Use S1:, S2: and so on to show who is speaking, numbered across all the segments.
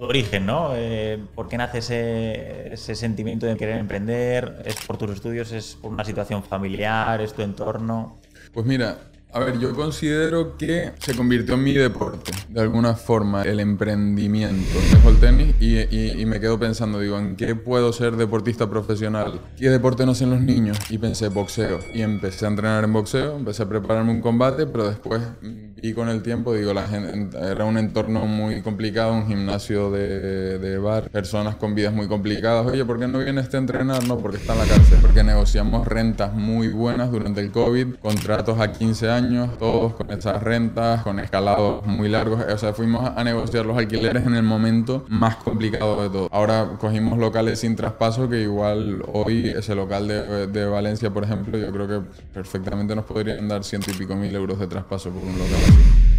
S1: tu origen, ¿no? Eh, ¿Por qué nace ese, ese, sentimiento de querer emprender? ¿Es por tus estudios? ¿Es por una situación familiar? ¿Es tu entorno?
S2: Pues mira, a ver, yo considero que se convirtió en mi deporte, de alguna forma, el emprendimiento. Dejo el tenis y, me quedo pensando, digo, ¿en qué puedo ser deportista profesional? ¿Qué deporte no hacen los niños? Y pensé, boxeo. Y empecé a entrenar en boxeo, empecé a prepararme un combate, pero después vi con el tiempo, digo, la gente, era un entorno muy complicado, un gimnasio de, de bar, personas con vidas muy complicadas. Oye, ¿por qué no vienes a entrenar? No, porque está en la cárcel. Porque negociamos rentas muy buenas durante el COVID, contratos a 15 años todos con esas rentas, con escalados muy largos. O sea, fuimos a negociar los alquileres en el momento más complicado de todo. Ahora cogimos locales sin traspaso que igual hoy ese local de, de Valencia, por ejemplo, yo creo que perfectamente nos podrían dar ciento y pico mil euros de traspaso por un local así.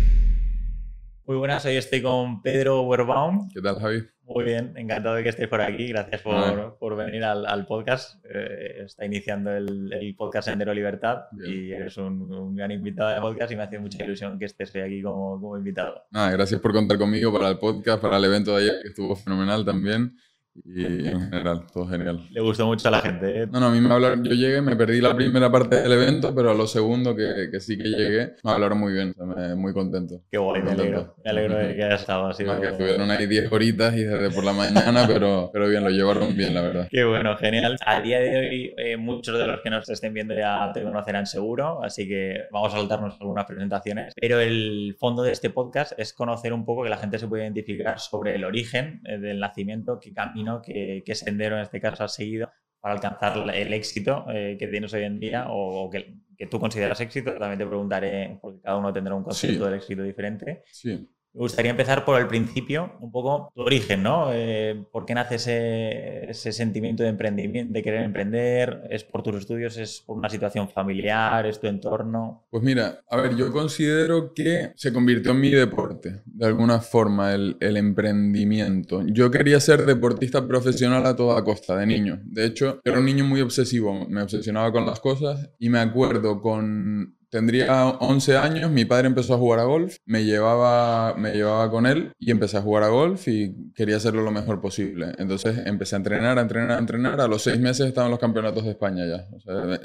S1: Muy buenas, hoy estoy con Pedro Werbaum.
S2: ¿Qué tal, Javi?
S1: Muy bien, encantado de que estés por aquí. Gracias por, por venir al, al podcast. Eh, está iniciando el, el, podcast Sendero Libertad y eres un, un, gran invitado de podcast y me hace mucha ilusión que estés aquí como, como invitado.
S2: Ah, gracias por contar conmigo para el podcast, para el evento de ayer, que estuvo fenomenal también. Y en general, todo genial.
S1: Le gustó mucho a la gente. ¿eh?
S2: No, no, a mí me hablaron, yo llegué, me perdí la primera parte del evento, pero a lo segundo que, que sí que llegué, me hablaron muy bien, o sea, me, muy contento.
S1: Qué guay, me alegro. Me alegro de que haya estado así.
S2: No, que estuvieron ahí 10 horitas y desde por la mañana, pero, pero bien, lo llevaron bien, la verdad.
S1: Qué bueno, genial. A día de hoy, eh, muchos de los que nos estén viendo ya te conocerán seguro, así que vamos a saltarnos algunas presentaciones. Pero el fondo de este podcast es conocer un poco que la gente se puede identificar sobre el origen eh, del nacimiento, qué camino, qué, qué sendero en este caso has seguido para alcanzar el éxito eh, que tienes hoy en día o, o que, que, tú consideras éxito. También te preguntaré, porque cada uno tendrá un concepto sí. del éxito diferente.
S2: Sí.
S1: Me gustaría empezar por el principio, un poco tu origen, ¿no? Eh, ¿Por qué nace ese, sentimiento de emprendimiento, de querer emprender? ¿Es por tus estudios? ¿Es por una situación familiar? ¿Es tu entorno?
S2: Pues mira, a ver, yo considero que se convirtió en mi deporte, de alguna forma, el, el emprendimiento. Yo quería ser deportista profesional a toda costa, de niño. De hecho, era un niño muy obsesivo, me obsesionaba con las cosas y me acuerdo con Tendría 11 años, mi padre empezó a jugar a golf, me llevaba, me llevaba con él y empecé a jugar a golf y quería hacerlo lo mejor posible. Entonces empecé a entrenar, a entrenar, a entrenar. A los seis meses estaban los campeonatos de España ya.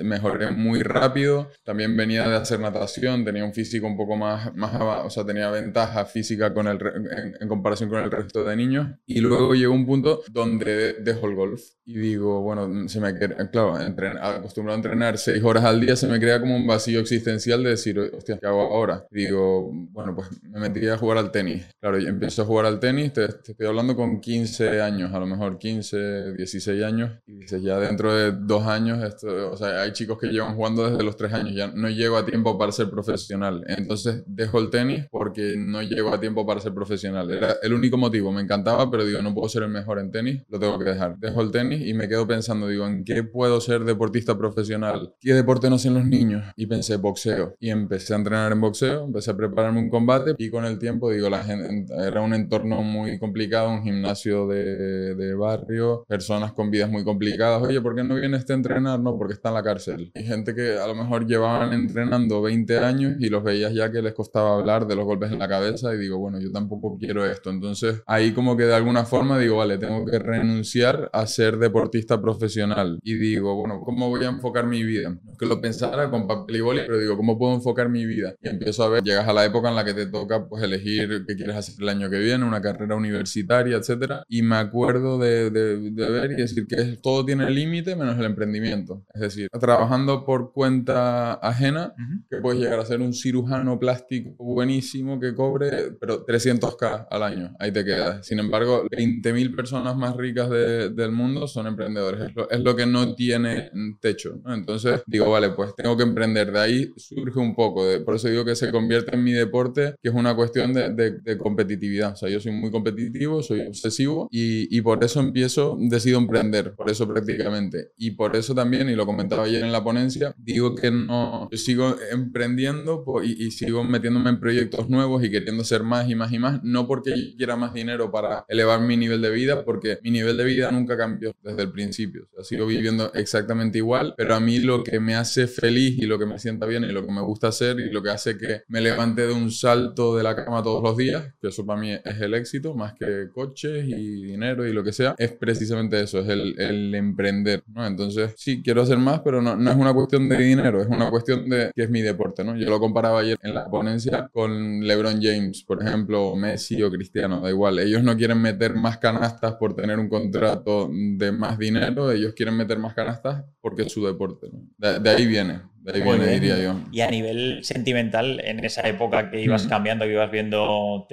S2: Mejoré muy rápido. También venía de hacer natación, tenía un físico un poco más, más o sea, tenía ventaja física con el, en, en comparación con el resto de niños. Y luego llegó un punto donde dejo el golf y digo, bueno, se me claro, acostumbrado a entrenar seis horas al día, se me crea como un vacío existencial de decir, hostia, ¿qué hago ahora? Digo, bueno, pues me metí a jugar al tenis. Claro, y empiezo a jugar al tenis, te, te, estoy hablando con 15 años, a lo mejor 15, 16 años, y dices, ya dentro de dos años, esto, o sea, hay chicos que llevan jugando desde los tres años, ya no llego a tiempo para ser profesional. Entonces dejo el tenis porque no llego a tiempo para ser profesional. Era el único motivo, me encantaba, pero digo, no puedo ser el mejor en tenis, lo tengo que dejar. Dejo el tenis y me quedo pensando, digo, ¿en qué puedo ser deportista profesional? ¿Qué deporte no hacen los niños? Y pensé, boxeo. Y empecé a entrenar en boxeo, empecé a prepararme un combate y con el tiempo, digo, la gente, era un entorno muy complicado, un gimnasio de, de barrio, personas con vidas muy complicadas. Oye, ¿por qué no vienes a entrenar? No, porque está en la cárcel. Y gente que a lo mejor llevaban entrenando 20 años y los veías ya que les costaba hablar de los golpes en la cabeza y digo, bueno, yo tampoco quiero esto. Entonces ahí como que de alguna forma digo, vale, tengo que renunciar a ser deportista profesional. Y digo, bueno, ¿cómo voy a enfocar mi vida? Que lo pensara con papel y boli, pero digo, ¿cómo puedo enfocar mi vida? Y empiezo a ver, llegas a la época en la que te toca pues elegir qué quieres hacer el año que viene, una carrera universitaria, etcétera. Y me acuerdo de, de, de ver y decir que todo tiene límite menos el emprendimiento. Es decir, trabajando por cuenta ajena, uh -huh. que puedes llegar a ser un cirujano plástico buenísimo que cobre, pero 300k al año, ahí te quedas. Sin embargo, 20.000 personas más ricas de, del mundo son emprendedores. Es lo, es lo, que no tiene techo. ¿no? Entonces digo, vale, pues tengo que emprender. De ahí surge un poco. De, por eso digo que se convierte en mi deporte, que es una cuestión de, de, de competitividad. O sea, yo soy muy competitivo, soy obsesivo y, y por eso empiezo, decido emprender. Por eso prácticamente. Y por eso también, y lo comentaba ayer en la ponencia, digo que no, yo sigo emprendiendo y, y sigo metiéndome en proyectos nuevos y queriendo ser más y más y más, no porque quiera más dinero para elevar mi nivel de vida, porque mi nivel de vida nunca cambió desde el principio. O sea, sigo viviendo exactamente igual, pero a mí lo que me hace feliz y lo que me sienta bien y lo que me gusta hacer y lo que hace que me levante de un salto de la cama todos los días, que eso para mí es el éxito, más que coches y dinero y lo que sea, es precisamente eso, es el, el emprender, ¿no? Entonces, sí, quiero hacer más, pero no, no es una cuestión de dinero, es una cuestión de que es mi deporte, ¿no? Yo lo comparaba ayer en la ponencia con LeBron James, por ejemplo, Messi o Cristiano, da igual, ellos no quieren meter más canastas por tener un contrato de más dinero, ellos quieren meter más canastas porque es su deporte, ¿no? de ahí viene. Diría yo.
S1: Y a nivel sentimental, en esa época que ibas cambiando, que ibas viendo,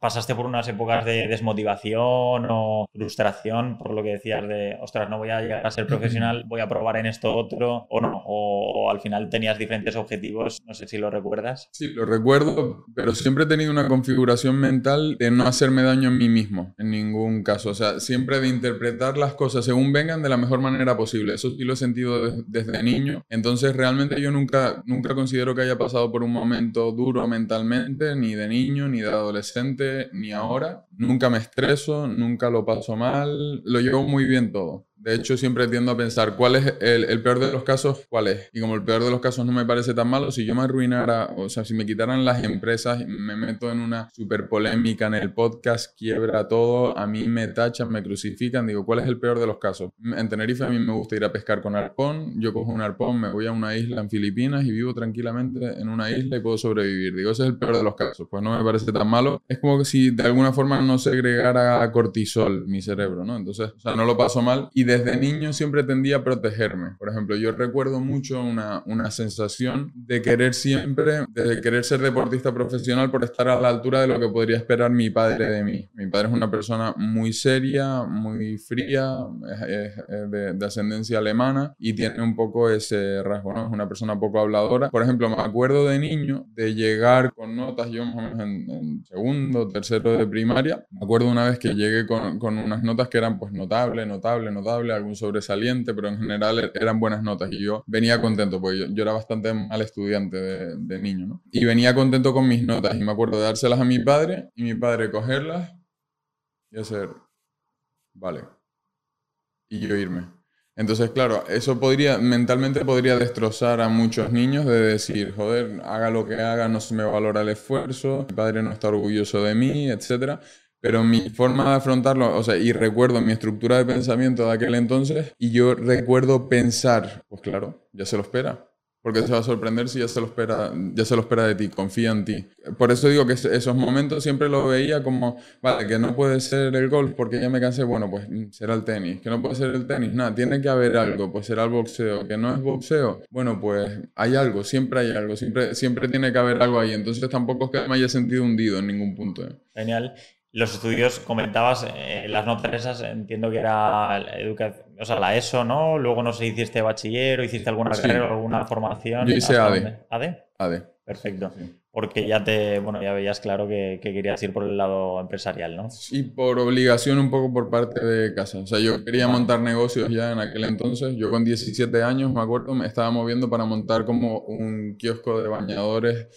S1: pasaste por unas épocas de desmotivación o frustración por lo que decías de, ostras, no voy a llegar a ser profesional, voy a probar en esto otro, o no, o, al final tenías diferentes objetivos, no sé si lo recuerdas.
S2: Sí, lo recuerdo, pero siempre he tenido una configuración mental de no hacerme daño a mí mismo, en ningún caso. O sea, siempre de interpretar las cosas según vengan de la mejor manera posible. Eso sí lo he sentido desde niño. Entonces, realmente yo nunca, nunca considero que haya pasado por un momento duro mentalmente, ni de niño, ni de adolescente, ni ahora. Nunca me estreso, nunca lo paso mal, lo llevo muy bien todo. De hecho, siempre tiendo a pensar cuál es el, peor de los casos, cuál es. Y como el peor de los casos no me parece tan malo, si yo me arruinara, o sea, si me quitaran las empresas, me meto en una super polémica en el podcast, quiebra todo, a mí me tachan, me crucifican, digo, ¿cuál es el peor de los casos? En Tenerife a mí me gusta ir a pescar con arpón, yo cojo un arpón, me voy a una isla en Filipinas y vivo tranquilamente en una isla y puedo sobrevivir. Digo, ese es el peor de los casos, pues no me parece tan malo. Es como que si de alguna forma no segregara cortisol mi cerebro, ¿no? Entonces, o sea, no lo paso mal. Y desde niño siempre tendía a protegerme. Por ejemplo, yo recuerdo mucho una, una sensación de querer siempre, de querer ser deportista profesional por estar a la altura de lo que podría esperar mi padre de mí. Mi padre es una persona muy seria, muy fría, es, de, de, ascendencia alemana y tiene un poco ese rasgo, ¿no? Es una persona poco habladora. Por ejemplo, me acuerdo de niño de llegar con notas, yo más o menos en, en segundo, tercero de primaria. Me acuerdo una vez que llegué con, con unas notas que eran pues notable, notable, notable algún sobresaliente, pero en general er, eran buenas notas y yo venía contento, porque yo, era bastante mal estudiante de, niño. Y venía contento con mis notas y me acuerdo de dárselas a mi padre y mi padre cogerlas y hacer, vale, y yo irme. Entonces, claro, eso podría, mentalmente podría destrozar a muchos niños de decir, joder, haga lo que haga, no se me valora el esfuerzo, mi padre no está orgulloso de mí, etc. Pero mi forma de afrontarlo, o sea, y recuerdo mi estructura de pensamiento de aquel entonces, y yo recuerdo pensar, pues claro, ya se lo espera. Porque se va a sorprender si ya se lo espera, ya se lo espera de ti, confía en ti. Por eso digo que esos momentos siempre lo veía como, vale, que no puede ser el golf porque ya me cansé, bueno, pues será el tenis. Que no puede ser el tenis, nada, tiene que haber algo, pues será el boxeo. Que no es boxeo, bueno, pues hay algo, siempre hay algo, siempre, siempre tiene que haber algo ahí. Entonces tampoco es que me haya sentido hundido en ningún punto.
S1: Genial. Los estudios, comentabas, eh, las notas esas, entiendo que era educación, o sea, la ESO, ¿no? Luego no sé, hiciste bachiller o hiciste alguna carrera o alguna formación.
S2: Yo hice ADE.
S1: ¿ADE?
S2: ADE.
S1: Perfecto. Porque ya te, bueno, ya veías claro que, querías ir por el lado empresarial, ¿no?
S2: Sí, por obligación un poco por parte de casa. O sea, yo quería montar negocios ya en aquel entonces. Yo con 17 años, me acuerdo, me estaba moviendo para montar como un kiosco de bañadores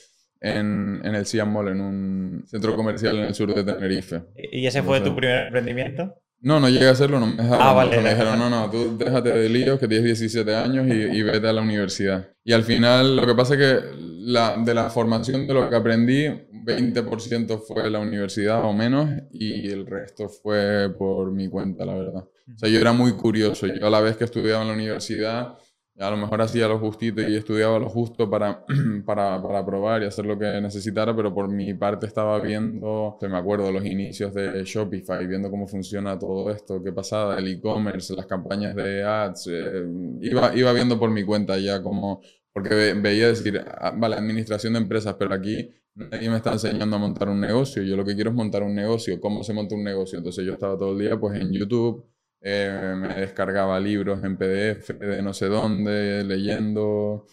S2: en, en el Siam Mall, en un centro comercial en el sur de Tenerife.
S1: ¿Y ese fue tu primer emprendimiento?
S2: No, no llegué a hacerlo, no me Ah, vale. Me dijeron, no, no, tú déjate de líos, que tienes 17 años y, y, vete a la universidad. Y al final, lo que pasa es que la, de la formación de lo que aprendí, 20% fue la universidad o menos, y el resto fue por mi cuenta, la verdad. O sea, yo era muy curioso. Yo a la vez que estudiaba en la universidad, a lo mejor hacía lo justito y estudiaba lo justo para, para, para, probar y hacer lo que necesitara, pero por mi parte estaba viendo, me acuerdo, los inicios de Shopify, viendo cómo funciona todo esto, qué pasaba, el e-commerce, las campañas de ads, eh, iba, iba viendo por mi cuenta ya como, porque veía decir, ah, vale, administración de empresas, pero aquí nadie me está enseñando a montar un negocio, yo lo que quiero es montar un negocio, cómo se monta un negocio, entonces yo estaba todo el día pues en YouTube eh, me descargaba libros en PDF de no sé dónde, leyendo.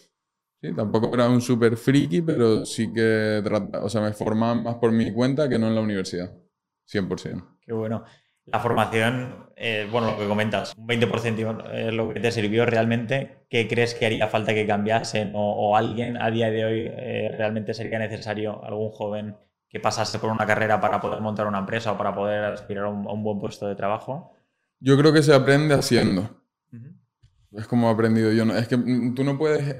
S2: Sí, tampoco era un súper friki, pero sí que o sea, me formaba más por mi cuenta que no en la universidad. 100%.
S1: Qué bueno. La formación, eh, bueno, lo que comentas, un 20% es lo que te sirvió realmente. ¿Qué crees que haría falta que cambiasen? ¿O, alguien a día de hoy eh, realmente sería necesario, algún joven, que pasase por una carrera para poder montar una empresa o para poder aspirar a un buen puesto de trabajo?
S2: Yo creo que se aprende haciendo. Es como he aprendido yo. Es que tú no puedes...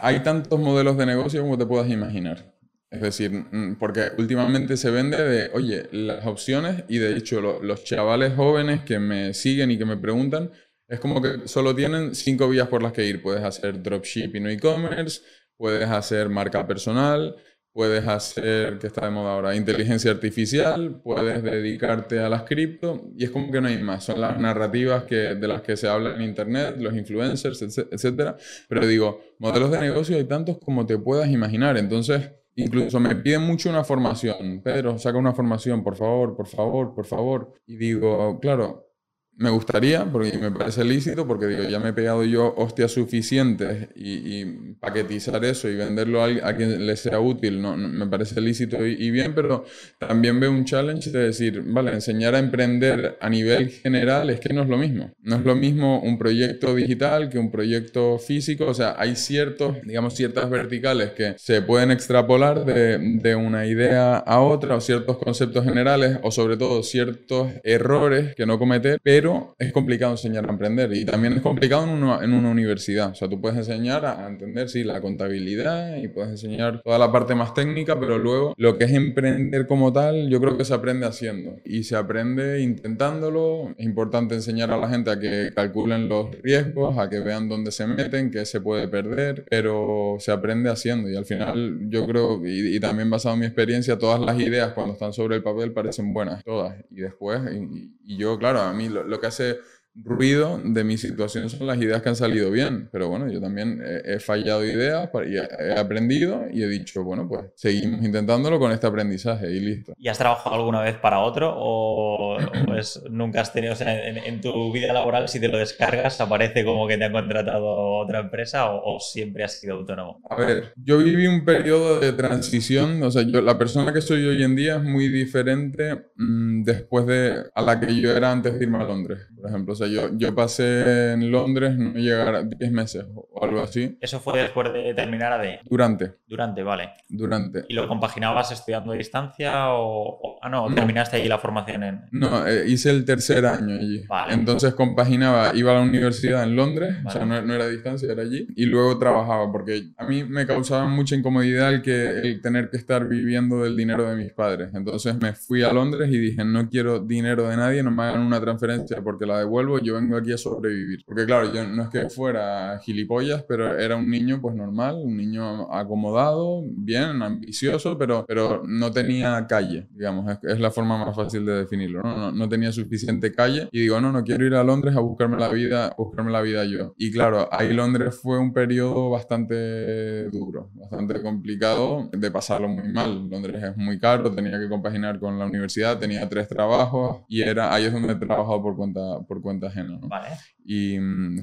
S2: Hay tantos modelos de negocio como te puedas imaginar. Es decir, mm, porque últimamente se vende de, oye, las opciones y de hecho los chavales jóvenes que me siguen y que me preguntan, es como que solo tienen cinco vías por las que ir. Puedes hacer dropshipping o e-commerce, puedes hacer marca personal, puedes hacer, que está de moda ahora, inteligencia artificial, puedes dedicarte a las cripto y es como que no hay más. Son las narrativas que, de las que se habla en Internet, los influencers, etc. Pero digo, modelos de negocio hay tantos como te puedas imaginar. Entonces, incluso me piden mucho una formación. Pedro, saca una formación, por favor, por favor, por favor. Y digo, claro, me gustaría, porque me parece lícito, porque digo, ya me he pegado yo hostias suficientes y, paquetizar eso y venderlo a, quien le sea útil, no, me parece lícito y, bien, pero también veo un challenge de decir, vale, enseñar a emprender a nivel general es que no es lo mismo. No es lo mismo un proyecto digital que un proyecto físico, o sea, hay ciertos, digamos, ciertas verticales que se pueden extrapolar de, de una idea a otra, o ciertos conceptos generales, o sobre todo ciertos errores que no cometer, pero es complicado enseñar a emprender y también es complicado en una, en una universidad. O sea, tú puedes enseñar a, entender, sí, la contabilidad y puedes enseñar toda la parte más técnica, pero luego lo que es emprender como tal, yo creo que se aprende haciendo y se aprende intentándolo. Es importante enseñar a la gente a que calculen los riesgos, a que vean dónde se meten, qué se puede perder, pero se aprende haciendo y al final yo creo, y, también basado en mi experiencia, todas las ideas cuando están sobre el papel parecen buenas, todas. Y después, y, yo, claro, a mí lo que hace ruido de mi situación son las ideas que han salido bien, pero bueno, yo también he, fallado ideas y he aprendido y he dicho, bueno, pues seguimos intentándolo con este aprendizaje y listo.
S1: ¿Y has trabajado alguna vez para otro o, pues nunca has tenido, o sea, en, tu vida laboral si te lo descargas aparece como que te ha contratado otra empresa o, siempre has sido autónomo?
S2: A ver, yo viví un periodo de transición, o sea, yo, la persona que soy hoy en día es muy diferente mm, después de a la que yo era antes de irme a Londres, por ejemplo, o sea, yo, yo pasé en Londres no llegar a 10 meses o algo así.
S1: ¿Eso fue después de terminar AD?
S2: Durante.
S1: Durante, vale.
S2: Durante.
S1: ¿Y lo compaginabas estudiando a distancia o, ah, no, terminaste allí la formación en...?
S2: No, eh, hice el tercer año allí. Vale. Entonces compaginaba, iba a la universidad en Londres, o sea, no, no, era a distancia, era allí, y luego trabajaba, porque a mí me causaba mucha incomodidad el, que, el tener que estar viviendo del dinero de mis padres. Entonces me fui a Londres y dije, no quiero dinero de nadie, no me hagan una transferencia porque la devuelvo yo vengo aquí a sobrevivir. Porque claro, yo no es que fuera gilipollas, pero era un niño pues normal, un niño acomodado, bien, ambicioso, pero, pero no tenía calle, digamos, es, la forma más fácil de definirlo, ¿no? ¿no? tenía suficiente calle y digo, no, no quiero ir a Londres a buscarme la vida, buscarme la vida yo. Y claro, ahí Londres fue un periodo bastante duro, bastante complicado de pasarlo muy mal. Londres es muy caro, tenía que compaginar con la universidad, tenía tres trabajos y era ahí es donde he trabajado por cuenta, por cuenta
S1: Vale.
S2: Y
S1: mm,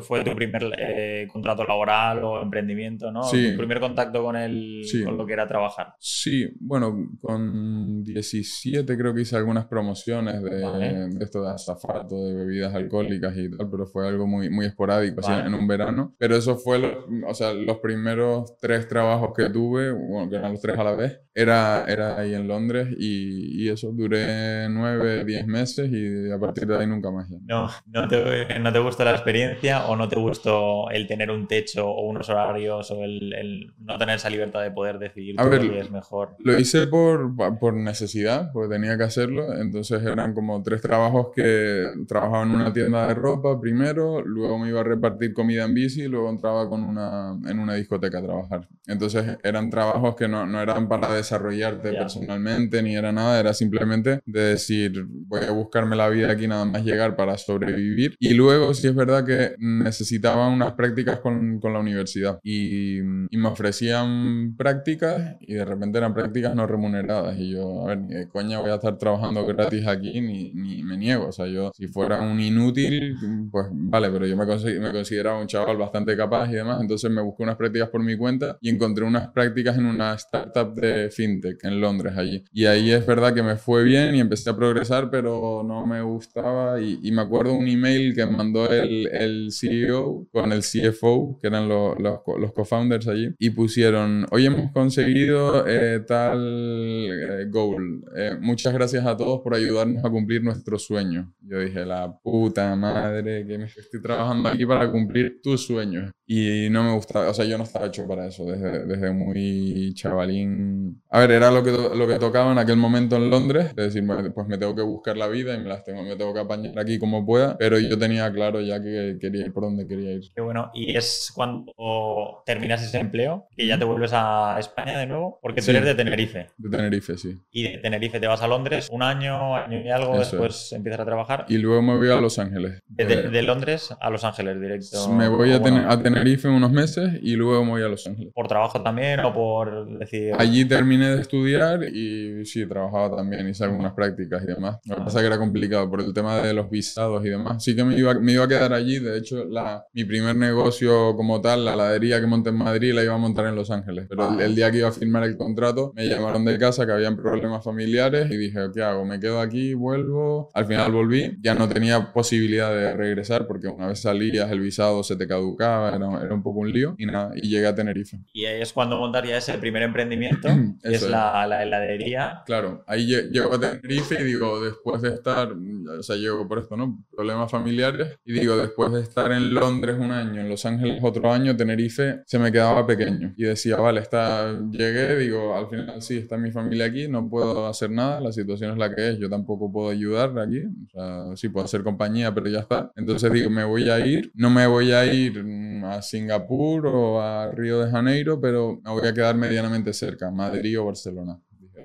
S1: fue, tu primer eh, contrato laboral o emprendimiento, ¿no? Sí. Tu primer contacto con, el, con lo que era trabajar.
S2: Sí, bueno, con 17 creo que hice algunas promociones de, esto de azafato, de bebidas alcohólicas y tal, pero fue algo muy, muy esporádico, en un verano. Pero eso fue, o sea, los primeros tres trabajos que tuve, bueno, que eran los tres a la vez, era, era ahí en Londres y, y eso duré nueve, diez meses y a partir de ahí nunca más.
S1: No, no te, no te gustó la experiencia o no te gustó el tener un techo o unos horarios o el, no tener esa libertad de poder decidir qué es mejor?
S2: Lo hice por, por necesidad, porque tenía que hacerlo. Entonces eran como tres trabajos que trabajaba en una tienda de ropa primero, luego me iba a repartir comida en bici y luego entraba con una, en una discoteca a trabajar. Entonces eran trabajos que no, no eran para desarrollarte personalmente ni era nada, era simplemente de decir voy a buscarme la vida aquí nada más llegar para sobrevivir. Y luego sí es verdad que necesitaba unas prácticas con, con la universidad y, y, me ofrecían prácticas y de repente eran prácticas no remuneradas. Y yo, a ver, ni coña voy a estar trabajando gratis aquí ni, ni me niego. O sea, yo si fuera un inútil, pues vale, pero yo me, me consideraba un chaval bastante capaz y demás. Entonces me busqué unas prácticas por mi cuenta y encontré unas prácticas en una startup de fintech en Londres allí. Y ahí es verdad que me fue bien y empecé a progresar, pero no me gustaba y, y me acuerdo un email que el, el CEO con el CFO, que eran los, los, los co-founders allí, y pusieron, hoy hemos conseguido eh, tal eh, goal. Eh, muchas gracias a todos por ayudarnos a cumplir nuestro sueño. Yo dije, la puta madre, que me estoy trabajando aquí para cumplir tus sueños. Y no me gustaba, o sea, yo no estaba hecho para eso desde, desde muy chavalín. A ver, era lo que, lo que tocaba en aquel momento en Londres, es decir, pues me tengo que buscar la vida y me las tengo, me tengo que apañar aquí como pueda, pero yo tenía claro ya que quería ir por donde quería ir.
S1: Qué bueno, y es cuando terminas ese empleo que ya te vuelves a España de nuevo, porque tú eres de Tenerife.
S2: De Tenerife, sí.
S1: Y de Tenerife te vas a Londres un año, año y algo, después empiezas a trabajar.
S2: Y luego me voy a Los Ángeles.
S1: De, Londres a Los Ángeles directo.
S2: Me voy a, a Tenerife unos meses y luego me voy a Los Ángeles.
S1: ¿Por trabajo también o por decir...?
S2: Allí terminé de estudiar y sí, trabajaba también, hice algunas prácticas y demás. Lo que pasa es que era complicado por el tema de los visados y demás. Sí que me iba, me iba a quedar allí, de hecho, la, mi primer negocio como tal, la heladería que monté en Madrid, la iba a montar en Los Ángeles. Pero el, día que iba a firmar el contrato, me llamaron de casa que habían problemas familiares y dije, ¿qué hago? ¿Me quedo aquí? ¿Vuelvo? Al final volví. Ya no tenía posibilidad de regresar porque una vez salías el visado se te caducaba, era, era un poco un lío y nada, y llegué a Tenerife.
S1: Y ahí es cuando montaría ese primer emprendimiento, que es, La, la, heladería.
S2: Claro, ahí llego a Tenerife y digo, después de estar, o sea, llego por esto, ¿no? Problemas familiares y digo, después de estar en Londres un año, en Los Ángeles otro año, Tenerife se me quedaba pequeño y decía, vale, está, llegué, digo, al final sí, está mi familia aquí, no puedo hacer nada, la situación es la que es, yo tampoco puedo ayudar aquí, o sea, sí puedo hacer compañía, pero ya está. Entonces digo, me voy a ir, no me voy a ir a Singapur o a Río de Janeiro, pero me voy a quedar medianamente cerca, Madrid o Barcelona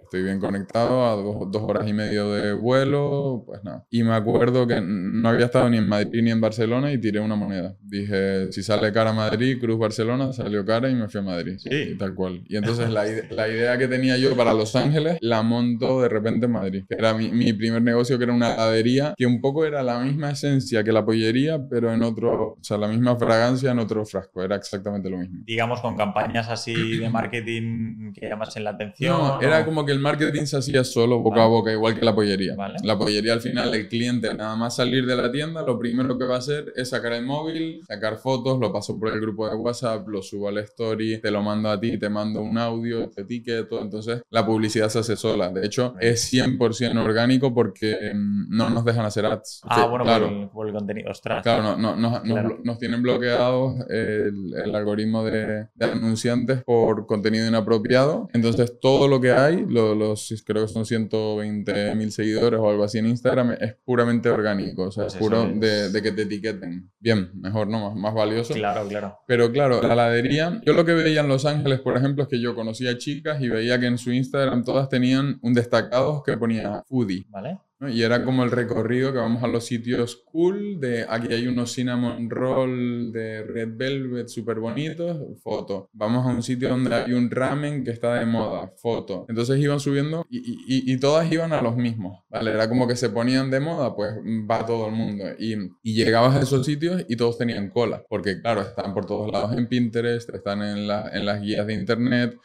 S2: estoy bien conectado a dos, horas y medio de vuelo, pues nada. Y me acuerdo que no había estado ni en Madrid ni en Barcelona y tiré una moneda. Dije, si sale cara a Madrid, Cruz Barcelona, salió cara y me fui a Madrid. Sí. Y tal cual. Y entonces la, la, idea que tenía yo para Los Ángeles la monto de repente en Madrid. Era mi, mi, primer negocio, que era una heladería, que un poco era la misma esencia que la pollería, pero en otro, o sea, la misma fragancia en otro frasco. Era exactamente lo mismo.
S1: Digamos, con campañas así de marketing que llamasen la atención.
S2: No, era como que el marketing se hacía solo boca a boca, igual que la pollería. La pollería al final, el cliente nada más salir de la tienda, lo primero que va a hacer es sacar el móvil, sacar fotos, lo paso por el grupo de WhatsApp, lo subo al story, te lo mando a ti, te mando un audio, te etiqueto. Entonces la publicidad se hace sola. De hecho, es 100% orgánico porque em, no nos dejan hacer ads.
S1: Ah, bueno, claro. por, el, contenido. Ostras.
S2: Claro, no, no, Nos, tienen bloqueados el, el algoritmo de, de, anunciantes por contenido inapropiado. Entonces todo lo que hay, lo los, creo que son 120 mil seguidores o algo así en Instagram, es puramente orgánico, o sea, es puro de, que te etiqueten. Bien, mejor, ¿no? Más, más valioso.
S1: Claro, claro.
S2: Pero claro, la heladería, yo lo que veía en Los Ángeles, por ejemplo, es que yo conocía chicas y veía que en su Instagram todas tenían un destacado que ponía foodie.
S1: ¿Vale?
S2: Y era como el recorrido que vamos a los sitios cool, de aquí hay unos cinnamon roll de red velvet súper bonitos, foto. Vamos a un sitio donde hay un ramen que está de moda, foto. Entonces iban subiendo y, y, y, todas iban a los mismos, ¿vale? Era como que se ponían de moda, pues va todo el mundo. Y, y llegabas a esos sitios y todos tenían cola, porque claro, están por todos lados en Pinterest, están en, la, en las guías de internet.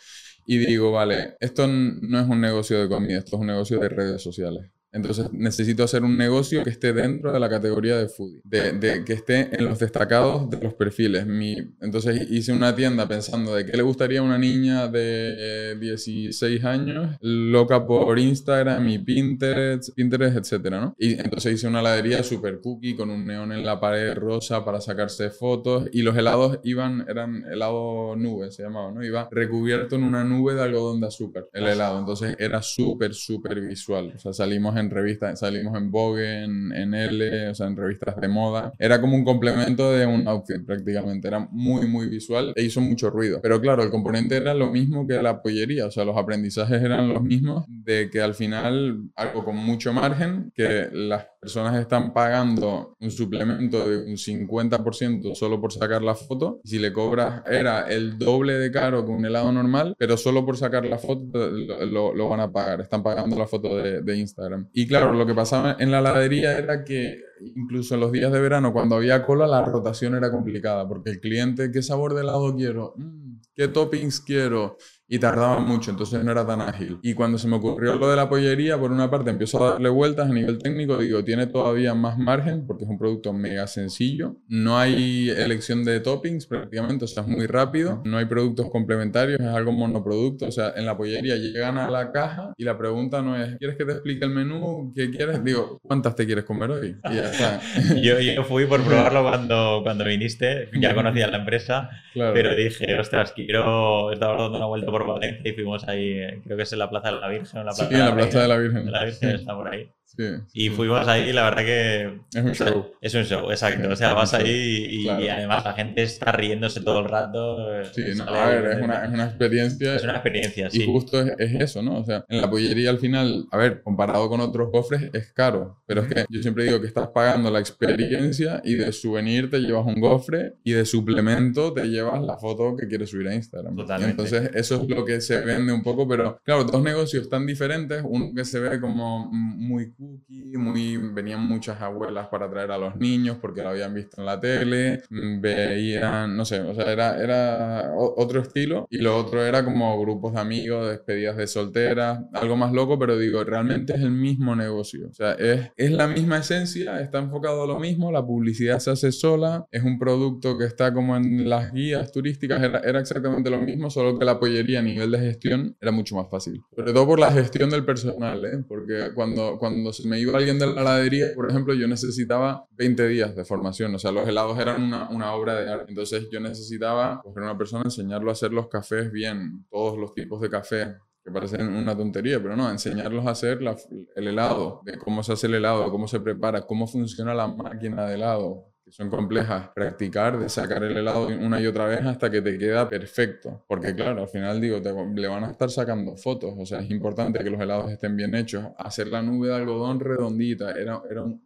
S2: Y digo, vale, esto no es un negocio de comida, esto es un negocio de redes sociales. Entonces necesito hacer un negocio que esté dentro de la categoría de foodie, de, que esté en los destacados de los perfiles. Mi, entonces hice una tienda pensando de qué le gustaría a una niña de 16 eh, años, loca por Instagram y Pinterest, Pinterest, etcétera, ¿no? Y entonces hice una heladería super cookie con un neón en la pared rosa para sacarse fotos y los helados iban, eran helado nube, se llamaba, ¿no? Iba recubierto en una nube de algodón de azúcar, el helado. Entonces era súper, súper visual. O sea, salimos en en revistas, salimos en Vogue, en, en L, o sea, en revistas de moda. Era como un complemento de un outfit prácticamente, era muy, muy visual e hizo mucho ruido. Pero claro, el componente era lo mismo que la pollería, o sea, los aprendizajes eran los mismos, de que al final, algo con mucho margen, que las personas están pagando un suplemento de un 50% solo por sacar la foto. Si le cobras, era el doble de caro que un helado normal, pero solo por sacar la foto lo, lo, van a pagar. Están pagando la foto de, de Instagram. Y claro, lo que pasaba en la heladería era que incluso en los días de verano, cuando había cola, la rotación era complicada, porque el cliente, ¿qué sabor de helado quiero? Mm, ¿Qué toppings quiero? Y tardaba mucho, entonces no era tan ágil. Y cuando se me ocurrió lo de la pollería, por una parte empiezo a darle vueltas a nivel técnico, digo, tiene todavía más margen porque es un producto mega sencillo, no hay elección de toppings prácticamente, o sea, es muy rápido, no hay productos complementarios, es algo monoproducto, o sea, en la pollería llegan a la caja y la pregunta no es, ¿quieres que te explique el menú? ¿Qué quieres? Digo, ¿cuántas te quieres comer hoy? Y ya está.
S1: yo, yo fui por probarlo cuando, cuando viniste, ya conocía la empresa, pero dije, ostras, quiero, estaba dando una vuelta por Valencia y fuimos ahí, creo que es en la Plaza de la Virgen.
S2: En la plaza sí, en la Plaza de la Virgen.
S1: La Virgen está por ahí y fuimos ahí y la verdad que...
S2: Es un show.
S1: Es un show, exacto. O sea, vas ahí y, además la gente está riéndose todo el rato.
S2: Eh, sí, no, a ver, es una, es una, experiencia.
S1: Es una experiencia, sí.
S2: Y justo es, es, eso, ¿no? O sea, en la pollería al final, a ver, comparado con otros cofres, es caro. Pero es que yo siempre digo que estás pagando la experiencia y de souvenir te llevas un gofre y de suplemento te llevas la foto que quieres subir a Instagram. Totalmente. entonces eso es lo que se vende un poco, pero claro, dos negocios tan diferentes, uno que se ve como muy muy, venían muchas abuelas para traer a los niños porque lo habían visto en la tele, veían, no sé, o sea, era, era otro estilo y lo otro era como grupos de amigos, despedidas de solteras, algo más loco, pero digo, realmente es el mismo negocio, o sea, es, es la misma esencia, está enfocado a lo mismo, la publicidad se hace sola, es un producto que está como en las guías turísticas, era, era exactamente lo mismo, solo que la pollería a nivel de gestión era mucho más fácil, sobre todo por la gestión del personal, ¿eh? porque cuando, cuando me iba alguien de la heladería, por ejemplo, yo necesitaba 20 días de formación. O sea, los helados eran una, una obra de arte. Entonces yo necesitaba coger a una persona, enseñarlo a hacer los cafés bien, todos los tipos de café que parecen una tontería, pero no, enseñarlos a hacer el helado, de cómo se hace el helado, cómo se prepara, cómo funciona la máquina de helado, son complejas, practicar de sacar el helado una y otra vez hasta que te queda perfecto. Porque claro, al final digo, te, le van a estar sacando fotos, o sea, es importante que los helados estén bien hechos. Hacer la nube de algodón redondita era, era un,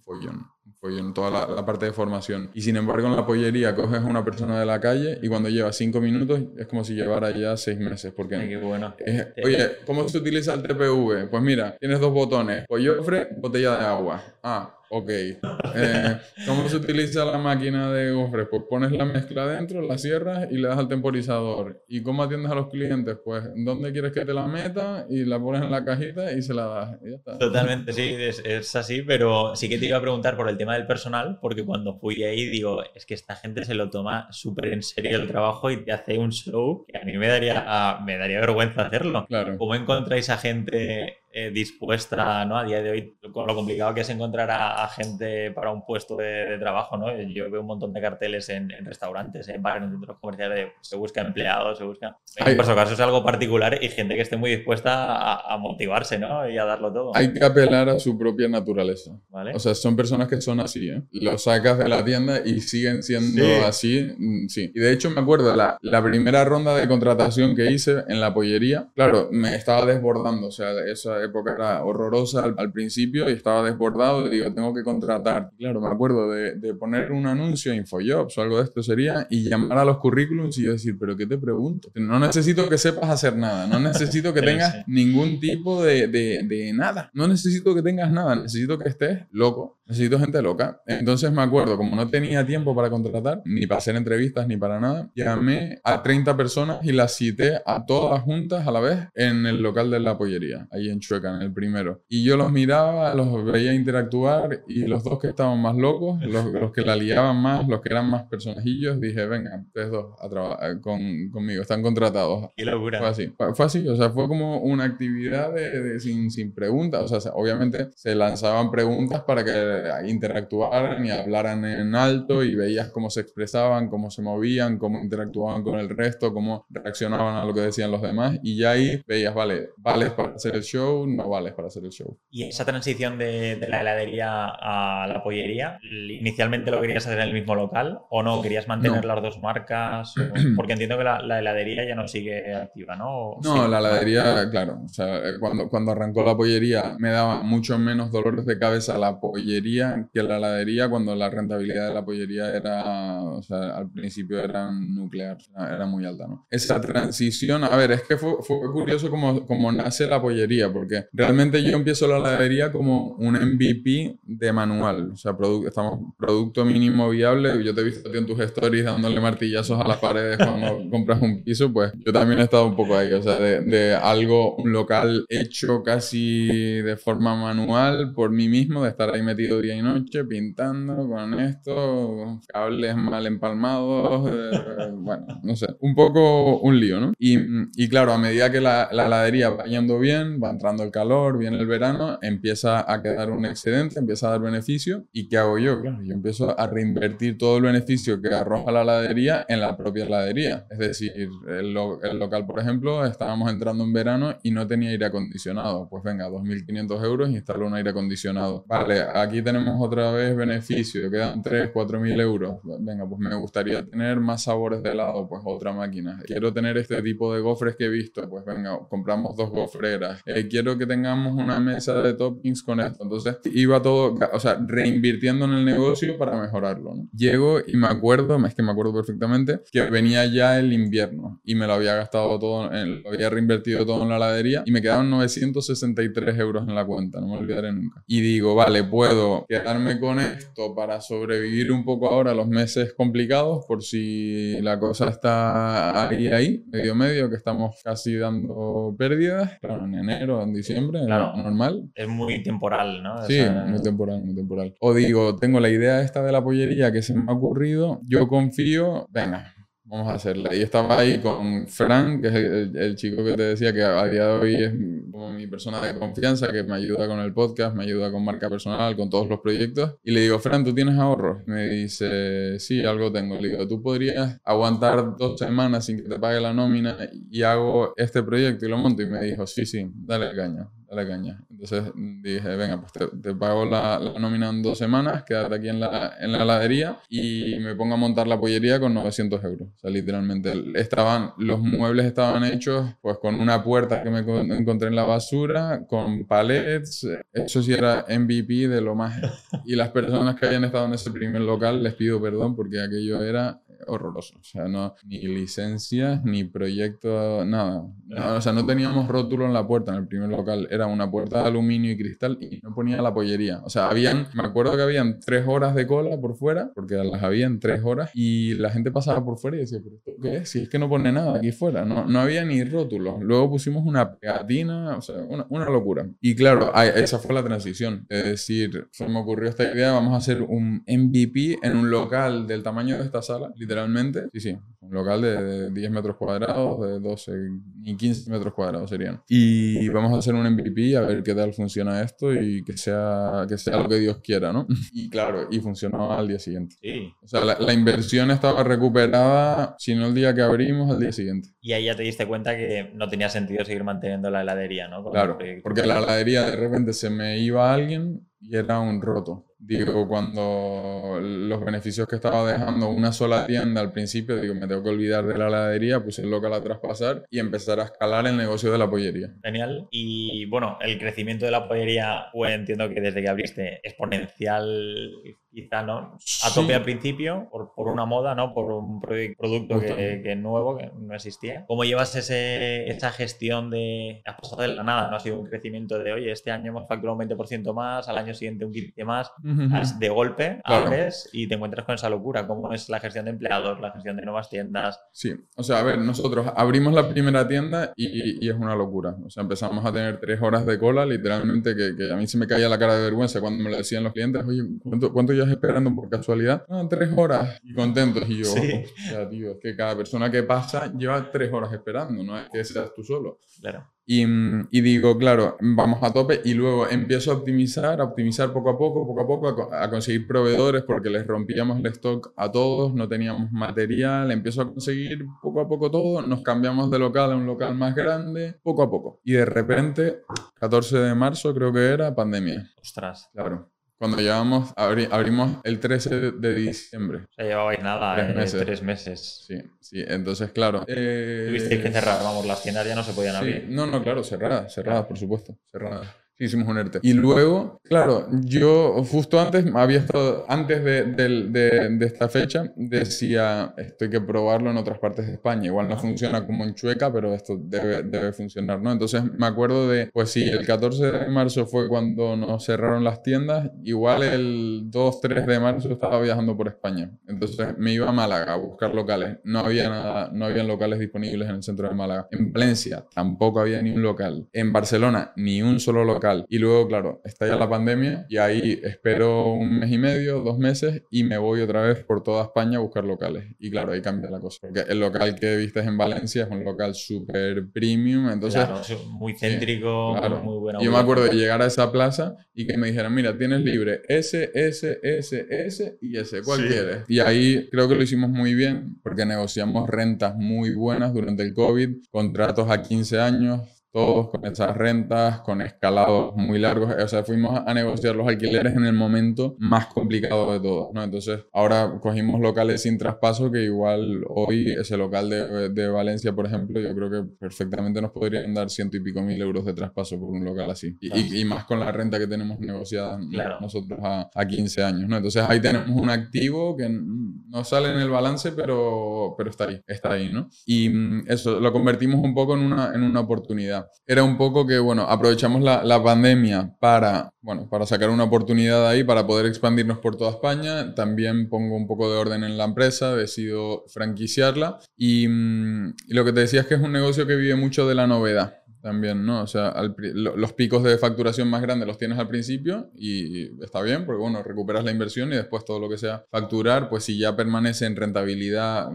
S2: follón, un follón, toda la, parte de formación. Y sin embargo, en la pollería coges a una persona de la calle y cuando lleva cinco minutos es como si llevara ya seis meses. Porque,
S1: qué bueno.
S2: oye, ¿cómo se utiliza el TPV? Pues mira, tienes dos botones, pollofre, botella de agua. Ah, Ok. Eh, ¿Cómo se utiliza la máquina de gofres? Pues pones la mezcla dentro, la cierras y le das al temporizador. ¿Y cómo atiendes a los clientes? Pues, ¿dónde quieres que te la meta? Y la pones en la cajita y se la das. Y ya está.
S1: Totalmente, sí, es, así, pero sí que te iba a preguntar por el tema del personal, porque cuando fui ahí digo, es que esta gente se lo toma súper en serio el trabajo y te hace un show que a mí me daría, me daría vergüenza hacerlo.
S2: Claro.
S1: ¿Cómo encontráis a gente eh, dispuesta, ¿no? A día de hoy, con lo complicado que es encontrar a, gente para un puesto de, trabajo, ¿no? Yo veo un montón de carteles en, restaurantes, en bares, en centros comerciales, se busca empleados, se busca... En por caso es algo particular y gente que esté muy dispuesta a, motivarse, ¿no? Y a darlo todo.
S2: Hay que apelar a su propia naturaleza. ¿Vale? O sea, son personas que son así, ¿eh? Los sacas de la tienda y siguen siendo así, mm, sí. Y de hecho me acuerdo, la, la primera ronda de contratación que hice en la pollería, claro, me estaba desbordando, o sea, esa época era horrorosa al, principio y estaba desbordado y digo, tengo que contratar. Claro, me acuerdo de, de, poner un anuncio, Infojobs o algo de esto sería, y llamar a los currículums y yo decir, pero ¿qué te pregunto? No necesito que sepas hacer nada, no necesito que tengas ningún tipo de, de, de nada, no necesito que tengas nada, necesito que estés loco, necesito gente loca. Entonces me acuerdo, como no tenía tiempo para contratar, ni para hacer entrevistas, ni para nada, llamé a 30 personas y las cité a todas juntas a la vez en el local de la pollería, ahí en Chueca el primero. Y yo los miraba, los veía interactuar y los dos que estaban más locos, los, que la liaban más, los que eran más personajillos, dije, venga, ustedes dos a trabajar con, conmigo, están contratados.
S1: Qué locura.
S2: Fue así, fue, así, o sea, fue como una actividad de, sin, sin preguntas, o sea, obviamente se lanzaban preguntas para que interactuaran y hablaran en alto y veías cómo se expresaban, cómo se movían, cómo interactuaban con el resto, cómo reaccionaban a lo que decían los demás y ya ahí veías, vale, vale para hacer el show, no vale para hacer el show.
S1: Y esa transición de, la heladería a la pollería, ¿inicialmente lo querías hacer en el mismo local o no? ¿Querías mantener las dos marcas? Porque entiendo que la, heladería ya no sigue activa, ¿no?
S2: No, la heladería, claro. O sea, cuando, cuando arrancó la pollería me daba mucho menos dolores de cabeza la pollería que la heladería cuando la rentabilidad de la pollería era, o sea, al principio era nuclear, era muy alta, ¿no? Esa transición, a ver, es que fue, fue curioso como, como nace la pollería, porque porque realmente yo empiezo la heladería como un MVP de manual, o sea, estamos producto mínimo viable, yo te he visto en tus stories dándole martillazos a las paredes cuando compras un piso, pues yo también he estado un poco ahí, o sea, de, de algo, local hecho casi de forma manual por mí mismo, de estar ahí metido día y noche, pintando con esto, cables mal empalmados, eh, bueno, no sé, un poco un lío, ¿no? Y, y claro, a medida que la, la, heladería va yendo bien, va entrando el calor, viene el verano, empieza a quedar un excedente, empieza a dar beneficio. ¿Y qué hago yo? Claro, yo empiezo a reinvertir todo el beneficio que arroja la heladería en la propia heladería. Es decir, el, el local, por ejemplo, estábamos entrando en verano y no tenía aire acondicionado. Pues venga, 2.500 euros instalo un aire acondicionado. Vale, aquí tenemos otra vez beneficio, quedan 3, 4 mil euros. Venga, pues me gustaría tener más sabores de helado, pues otra máquina. Quiero tener este tipo de gofres que he visto, pues venga, compramos dos gofreras. Eh, quiero que tengamos una mesa de toppings con esto. Entonces iba todo, o sea, reinvirtiendo en el negocio para mejorarlo. ¿no? Llego y me acuerdo, es que me acuerdo perfectamente, que venía ya el invierno y me lo había gastado todo, en, lo había reinvertido todo en la heladería y me quedaban 963 euros en la cuenta no me olvidaré nunca. Y digo, vale, puedo quedarme con esto para sobrevivir un poco ahora los meses complicados, por si la cosa está ahí, ahí, medio medio, que estamos casi dando pérdidas, claro, en enero, en diciembre, claro, normal.
S1: Es muy temporal, ¿no?
S2: Sí, muy temporal, muy temporal. O digo, tengo la idea esta de la pollería que se me ha ocurrido, yo confío, venga, Vamos a hacerla. Y estaba ahí con Frank, que es el, chico que te decía que a día de hoy es como mi persona de confianza, que me ayuda con el podcast, me ayuda con marca personal, con todos los proyectos. Y le digo, Frank, ¿tú tienes ahorros? Me dice, sí, algo tengo. Le digo, ¿tú podrías aguantar dos semanas sin que te pague la nómina y hago este proyecto y lo monto? Y me dijo, sí, sí, dale caña la caña. Entonces dije, venga, pues te, pago la, nómina en dos semanas, quédate aquí en la, en la heladería y me pongo a montar la pollería con 900 euros. O sea, literalmente estaban, los muebles estaban hechos pues con una puerta que me encontré en la basura, con palets, eso sí era MVP de lo más... Y las personas que habían estado en ese primer local, les pido perdón porque aquello era horroroso. O sea, no, ni licencias, ni proyecto, nada. o sea, no teníamos rótulo en la puerta en el primer local. Era una puerta de aluminio y cristal y no ponía la pollería. O sea, habían, me acuerdo que habían tres horas de cola por fuera, porque las habían tres horas, y la gente pasaba por fuera y decía, ¿pero esto qué es? Si es que no pone nada aquí fuera. No, no había ni rótulo. Luego pusimos una pegatina, o sea, una, una locura. Y claro, esa fue la transición. Es decir, se me ocurrió esta idea, vamos a hacer un MVP en un local del tamaño de esta sala, literalmente. Sí, sí, un local de, 10 metros cuadrados, de 12 y 15 metros cuadrados serían. Y vamos a hacer un MVP a ver qué tal funciona esto y que sea, que sea lo que Dios quiera, ¿no? Y claro, y funcionó al día siguiente. Sí. O sea, la, inversión estaba recuperada, si no el día que abrimos, al día siguiente.
S1: Y ahí ya te diste cuenta que no tenía sentido seguir manteniendo la heladería, ¿no?
S2: claro, porque la heladería de repente se me iba a alguien y era un roto. Digo, cuando los beneficios que estaba dejando una sola tienda al principio, digo, me tengo que olvidar de la heladería, puse el local a traspasar y empezar a escalar el negocio de la pollería.
S1: Genial. Y bueno, el crecimiento de la pollería, pues entiendo que desde que abriste exponencial quizá no a tope al principio por, por, una moda, ¿no? Por un producto que, que, nuevo, que no existía. ¿Cómo llevas ese, esa gestión de... Has pasado de la nada, ¿no? Ha sido un crecimiento de, oye, este año hemos facturado un 20% más, al año siguiente un 15% más, de golpe abres y te encuentras con esa locura. ¿Cómo es la gestión de empleados, la gestión de nuevas tiendas?
S2: Sí, o sea, a ver, nosotros abrimos la primera tienda y, y es una locura. O sea, empezamos a tener tres horas de cola, literalmente, que, que, a mí se me caía la cara de vergüenza cuando me lo decían los clientes, oye, ¿cuánto, cuánto ya esperando por casualidad. Ah, tres horas y contentos. Y yo, sí. tío, es que cada persona que pasa lleva tres horas esperando, no es que seas tú solo.
S1: Claro.
S2: Y, y, digo, claro, vamos a tope y luego empiezo a optimizar, a optimizar poco a poco, poco a poco, a, conseguir proveedores porque les rompíamos el stock a todos, no teníamos material, empiezo a conseguir poco a poco todo, nos cambiamos de local a un local más grande, poco a poco. Y de repente, 14 de marzo creo que era, pandemia.
S1: Ostras.
S2: Claro. Cuando llevamos, abrimos el 13 de diciembre.
S1: O sea, llevabais nada, tres, eh, meses. tres meses.
S2: Sí, sí, entonces, claro.
S1: Eh, Tuvisteis que cerrar, vamos, las tiendas ya no se podían abrir.
S2: No, no, claro, cerradas, cerradas, por supuesto, cerradas. Hicimos un ERTE. Y luego, claro, yo justo antes, había estado, antes de, de, de, esta fecha, decía, esto hay que probarlo en otras partes de España. Igual no funciona como en Chueca, pero esto debe, debe funcionar, ¿no? Entonces me acuerdo de, pues sí, el 14 de marzo fue cuando nos cerraron las tiendas, igual el 2, 3 de marzo estaba viajando por España. Entonces me iba a Málaga a buscar locales. No había nada, no habían locales disponibles en el centro de Málaga. En Valencia tampoco había ni un local. En Barcelona ni un solo local y luego, claro, está ya la pandemia y ahí espero un mes y medio, dos meses y me voy otra vez por toda España a buscar locales. Y claro, ahí cambia la cosa. Porque el local que viste en Valencia es un local súper premium. Entonces,
S1: claro, muy céntrico, muy bueno.
S2: Yo me acuerdo de llegar a esa plaza y que me dijeran, mira, tienes libre S, S, S, S y S, ¿cuál quieres? Y ahí creo que lo hicimos muy bien porque negociamos rentas muy buenas durante el COVID, contratos a 15 años, todos con esas rentas, con escalados muy largos. O sea, fuimos a negociar los alquileres en el momento más complicado de todos, ¿no? Entonces, ahora cogimos locales sin traspaso que igual hoy ese local de, de Valencia, por ejemplo, yo creo que perfectamente nos podrían dar ciento y pico mil euros de traspaso por un local así. Y, y, más con la renta que tenemos negociada nosotros a, a, 15 años, ¿no? Entonces, ahí tenemos un activo que no sale en el balance, pero, pero está ahí, está ahí, ¿no? Y mm, eso lo convertimos un poco en una, en una oportunidad era un poco que, bueno, aprovechamos la, la, pandemia para, bueno, para sacar una oportunidad ahí, para poder expandirnos por toda España. También pongo un poco de orden en la empresa, decido franquiciarla. Y, mm, y lo que te decía es que es un negocio que vive mucho de la novedad también, ¿no? O sea, los picos de facturación más grandes los tienes al principio y está bien, porque bueno, recuperas la inversión y después todo lo que sea facturar, pues si ya permanece en rentabilidad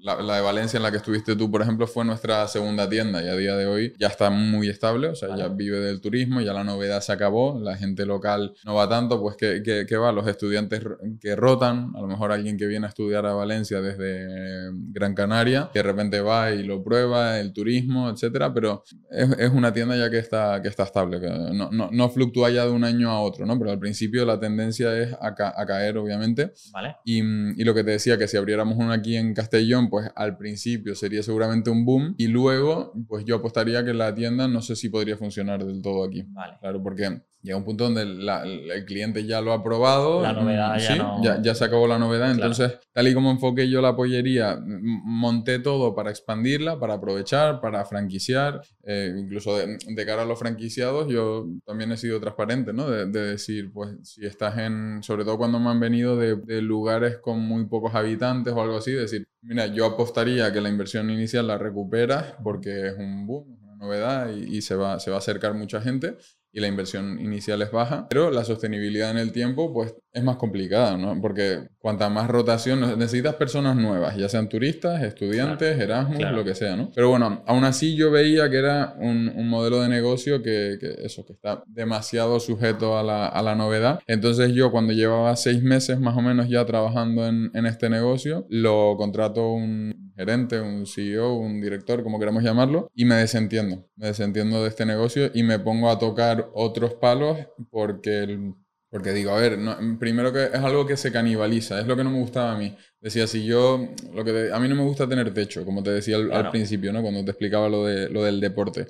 S2: la, de Valencia en la que estuviste tú, por ejemplo, fue nuestra segunda tienda y a día de hoy ya está muy estable, o sea, ya vive del turismo, ya la novedad se acabó, la gente local no va tanto, pues ¿qué, qué, va? Los estudiantes que rotan, a lo mejor alguien que viene a estudiar a Valencia desde Gran Canaria, que de repente va y lo prueba, el turismo, etcétera, pero es, es una tienda ya que está, que está estable, que no, no, no, fluctúa ya de un año a otro, ¿no? Pero al principio la tendencia es a, a caer, obviamente.
S1: Vale.
S2: Y, y lo que te decía, que si abriéramos una aquí en Castellón, pues al principio sería seguramente un boom y luego pues yo apostaría que la tienda no sé si podría funcionar del todo aquí.
S1: Vale.
S2: Claro, porque llega un punto donde el cliente ya lo ha probado.
S1: La novedad ya no...
S2: Ya, ya, se acabó la novedad. Entonces, tal y como enfoqué yo la pollería, monté todo para expandirla, para aprovechar, para franquiciar. Eh, incluso de, cara a los franquiciados, yo también he sido transparente, ¿no? De, decir, pues, si estás en, sobre todo cuando me han venido de, de, lugares con muy pocos habitantes o algo así, decir, mira, yo apostaría que la inversión inicial la recuperas porque es un boom, una novedad y, y se, va, se va a acercar mucha gente y la inversión inicial es baja, pero la sostenibilidad en el tiempo pues es más complicada, ¿no? Porque cuanta más rotación, necesitas personas nuevas, ya sean turistas, estudiantes, Erasmus, lo que sea, ¿no? Pero bueno, aún así yo veía que era un, un modelo de negocio que, que, eso, que está demasiado sujeto a la, a la, novedad. Entonces yo cuando llevaba seis meses más o menos ya trabajando en, en este negocio, lo contrato un gerente, un CEO, un director, como queramos llamarlo, y me desentiendo. Me desentiendo de este negocio y me pongo a tocar otros palos porque el porque digo, a ver, primero que es algo que se canibaliza, es lo que no me gustaba a mí. Decía, si yo, lo que a mí no me gusta tener techo, como te decía al, principio, ¿no? Cuando te explicaba lo, de, lo del deporte.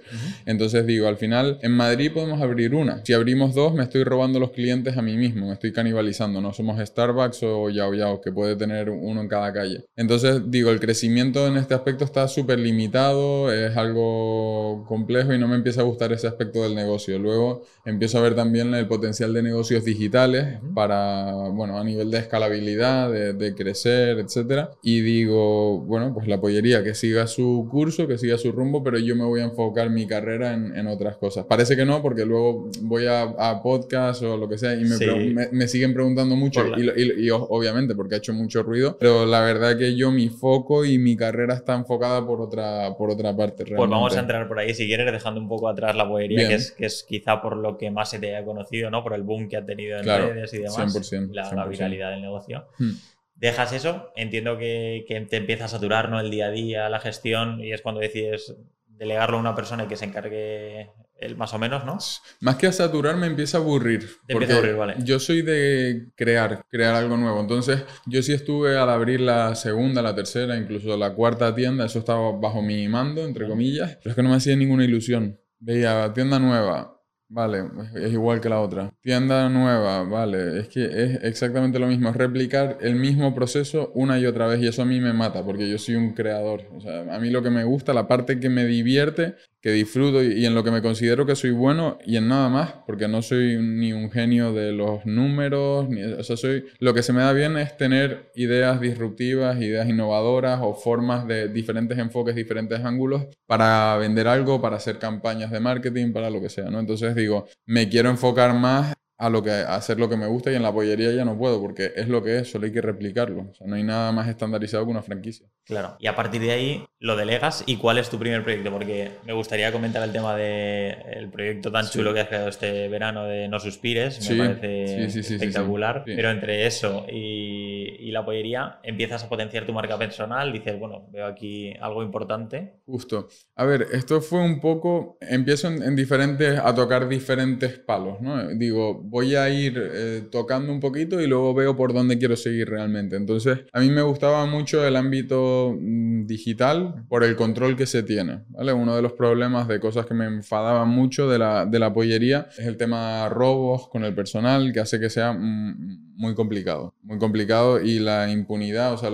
S2: Entonces digo, al final, en Madrid podemos abrir una. Si abrimos dos, me estoy robando los clientes a mí mismo, me estoy canibalizando. No somos Starbucks o Yao Yao, que puede tener uno en cada calle. Entonces digo, el crecimiento en este aspecto está súper limitado, es algo complejo y no me empieza a gustar ese aspecto del negocio. Luego empiezo a ver también el potencial de negocios digitales para, bueno, a nivel de escalabilidad, de, de crecer etcétera. Y digo, bueno, pues la pollería que siga su curso, que siga su rumbo, pero yo me voy a enfocar mi carrera en, en otras cosas. Parece que no, porque luego voy a, a podcast o lo que sea y me, me, siguen preguntando mucho, y, y, obviamente porque ha hecho mucho ruido, pero la verdad que yo mi foco y mi carrera está enfocada por otra, por otra parte.
S1: Realmente. Pues vamos a entrar por ahí, si quieres, dejando un poco atrás la pollería, que es, que es quizá por lo que más se te haya conocido, ¿no? Por el boom que ha tenido en redes y demás. 100%, la, la viralidad del negocio. Hmm dejas eso, entiendo que, que, te empieza a saturar ¿no? el día a día, la gestión, y es cuando decides delegarlo a una persona y que se encargue él más o menos, ¿no?
S2: Más que a saturar, me empieza a aburrir.
S1: Te empieza a aburrir, vale.
S2: Yo soy de crear, crear algo nuevo. Entonces, yo sí estuve al abrir la segunda, la tercera, incluso la cuarta tienda, eso estaba bajo mi mando, entre comillas, pero es que no me hacía ninguna ilusión. Veía tienda nueva, Vale, es igual que la otra. Tienda nueva, vale. Es que es exactamente lo mismo. Es replicar el mismo proceso una y otra vez. Y eso a mí me mata, porque yo soy un creador. O sea, a mí lo que me gusta, la parte que me divierte, que disfruto y, en lo que me considero que soy bueno y en nada más, porque no soy ni un genio de los números, ni, o sea, soy, lo que se me da bien es tener ideas disruptivas, ideas innovadoras o formas de diferentes enfoques, diferentes ángulos para vender algo, para hacer campañas de marketing, para lo que sea, ¿no? Entonces digo, me quiero enfocar más a, lo que, hacer lo que me gusta y en la pollería ya no puedo porque es lo que es, solo hay que replicarlo. O sea, no hay nada más estandarizado que una franquicia.
S1: Claro. Y a partir de ahí lo delegas y cuál es tu primer proyecto, porque me gustaría comentar el tema del proyecto tan chulo que has creado este verano de No Suspires, me parece espectacular. Pero entre eso y, la pollería empiezas a potenciar tu marca personal, dices, bueno, veo aquí algo importante.
S2: Justo. A ver, esto fue un poco, empiezo en, en diferentes, a tocar diferentes palos, ¿no? Digo, voy a ir eh, tocando un poquito y luego veo por dónde quiero seguir realmente. Entonces, a mí me gustaba mucho el ámbito mm, digital por el control que se tiene, ¿vale? Uno de los problemas de cosas que me enfadaban mucho de la, de la pollería es el tema robos con el personal, que hace que sea mm, muy complicado, muy complicado y la impunidad, o sea,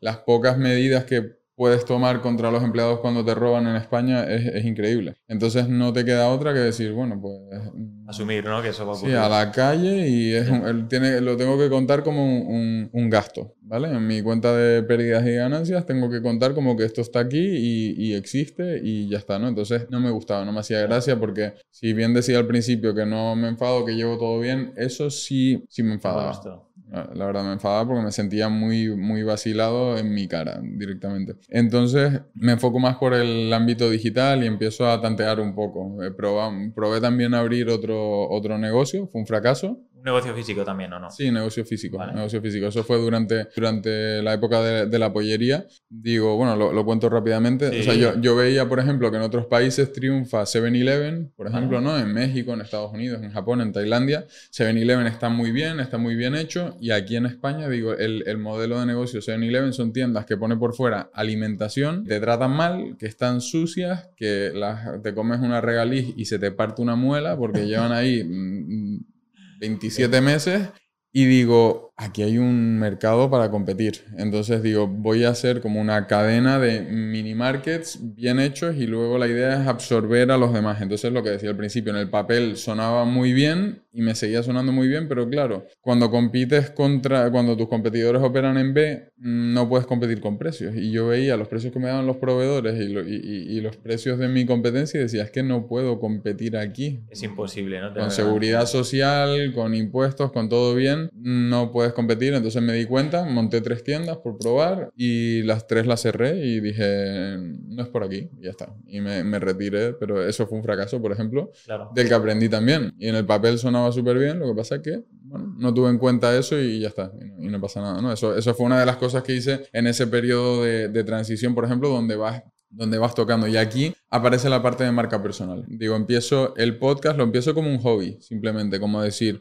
S2: las pocas medidas que puedes tomar contra los empleados cuando te roban en España es, increíble. Entonces no te queda otra que decir, bueno, pues...
S1: Mm, Asumir, ¿no? Que eso va a
S2: ocurrir. Sí, a la calle y es tiene, lo tengo que contar como un, un, gasto, ¿vale? En mi cuenta de pérdidas y ganancias tengo que contar como que esto está aquí y, y, existe y ya está, ¿no? Entonces no me gustaba, no me hacía gracia porque si bien decía al principio que no me enfado, que llevo todo bien, eso sí, sí me enfadaba. La verdad me enfadaba porque me sentía muy, muy vacilado en mi cara directamente. Entonces me enfoco más por el ámbito digital y empiezo a tantear un poco. Probé, probé también abrir otro, otro negocio, fue un fracaso.
S1: ¿Un negocio físico también o no?
S2: Sí, negocio físico. Negocio físico. Eso fue durante, durante la época de, la pollería. Digo, bueno, lo, cuento rápidamente. O sea, yo, yo, veía, por ejemplo, que en otros países triunfa 7-Eleven, por ejemplo, ¿no? En México, en Estados Unidos, en Japón, en Tailandia. 7-Eleven está muy bien, está muy bien hecho. Y aquí en España, digo, el, el modelo de negocio 7-Eleven son tiendas que pone por fuera alimentación, te tratan mal, que están sucias, que las, te comes una regaliz y se te parte una muela porque llevan ahí 27 meses y digo, aquí hay un mercado para competir. Entonces digo, voy a hacer como una cadena de mini markets bien hechos y luego la idea es absorber a los demás. Entonces lo que decía al principio, en el papel sonaba muy bien y me seguía sonando muy bien, pero claro, cuando compites contra, cuando tus competidores operan en B, no puedes competir con precios. Y yo veía los precios que me daban los proveedores y, y, los precios de mi competencia y decía, es que no puedo competir aquí.
S1: Es imposible, ¿no?
S2: Con seguridad social, con impuestos, con todo bien, no puedes competir. Entonces me di cuenta, monté tres tiendas por probar y las tres las cerré y dije, no es por aquí, y ya está. Y me, me retiré, pero eso fue un fracaso, por ejemplo, del que aprendí también. Y en el papel sonaba súper bien, lo que pasa es que bueno, no tuve en cuenta eso y ya está, y no, pasa nada. ¿no? Eso, eso fue una de las cosas que hice en ese periodo de, de transición, por ejemplo, donde vas donde vas tocando. Y aquí aparece la parte de marca personal. Digo, empiezo el podcast, lo empiezo como un hobby, simplemente, como decir,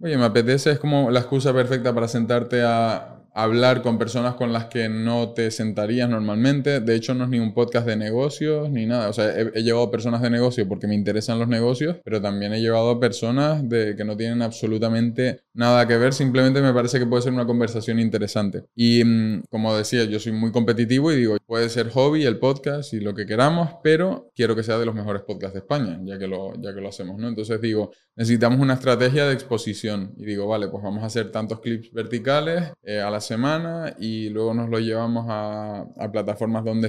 S2: Oye, me apetece, es como la excusa perfecta para sentarte a hablar con personas con las que no te sentarías normalmente. De hecho, no es ni un podcast de negocios ni nada. O sea, he, llevado personas de negocio porque me interesan los negocios, pero también he llevado personas de, que no tienen absolutamente nada que ver. Simplemente me parece que puede ser una conversación interesante. Y mm, como decía, yo soy muy competitivo y digo, puede ser hobby el podcast y lo que queramos, pero quiero que sea de los mejores podcasts de España, ya que lo, ya que lo hacemos, ¿no? Entonces digo, necesitamos una estrategia de exposición. Y digo, vale, pues vamos a hacer tantos clips verticales eh, a la semana y luego nos lo llevamos a, a plataformas donde,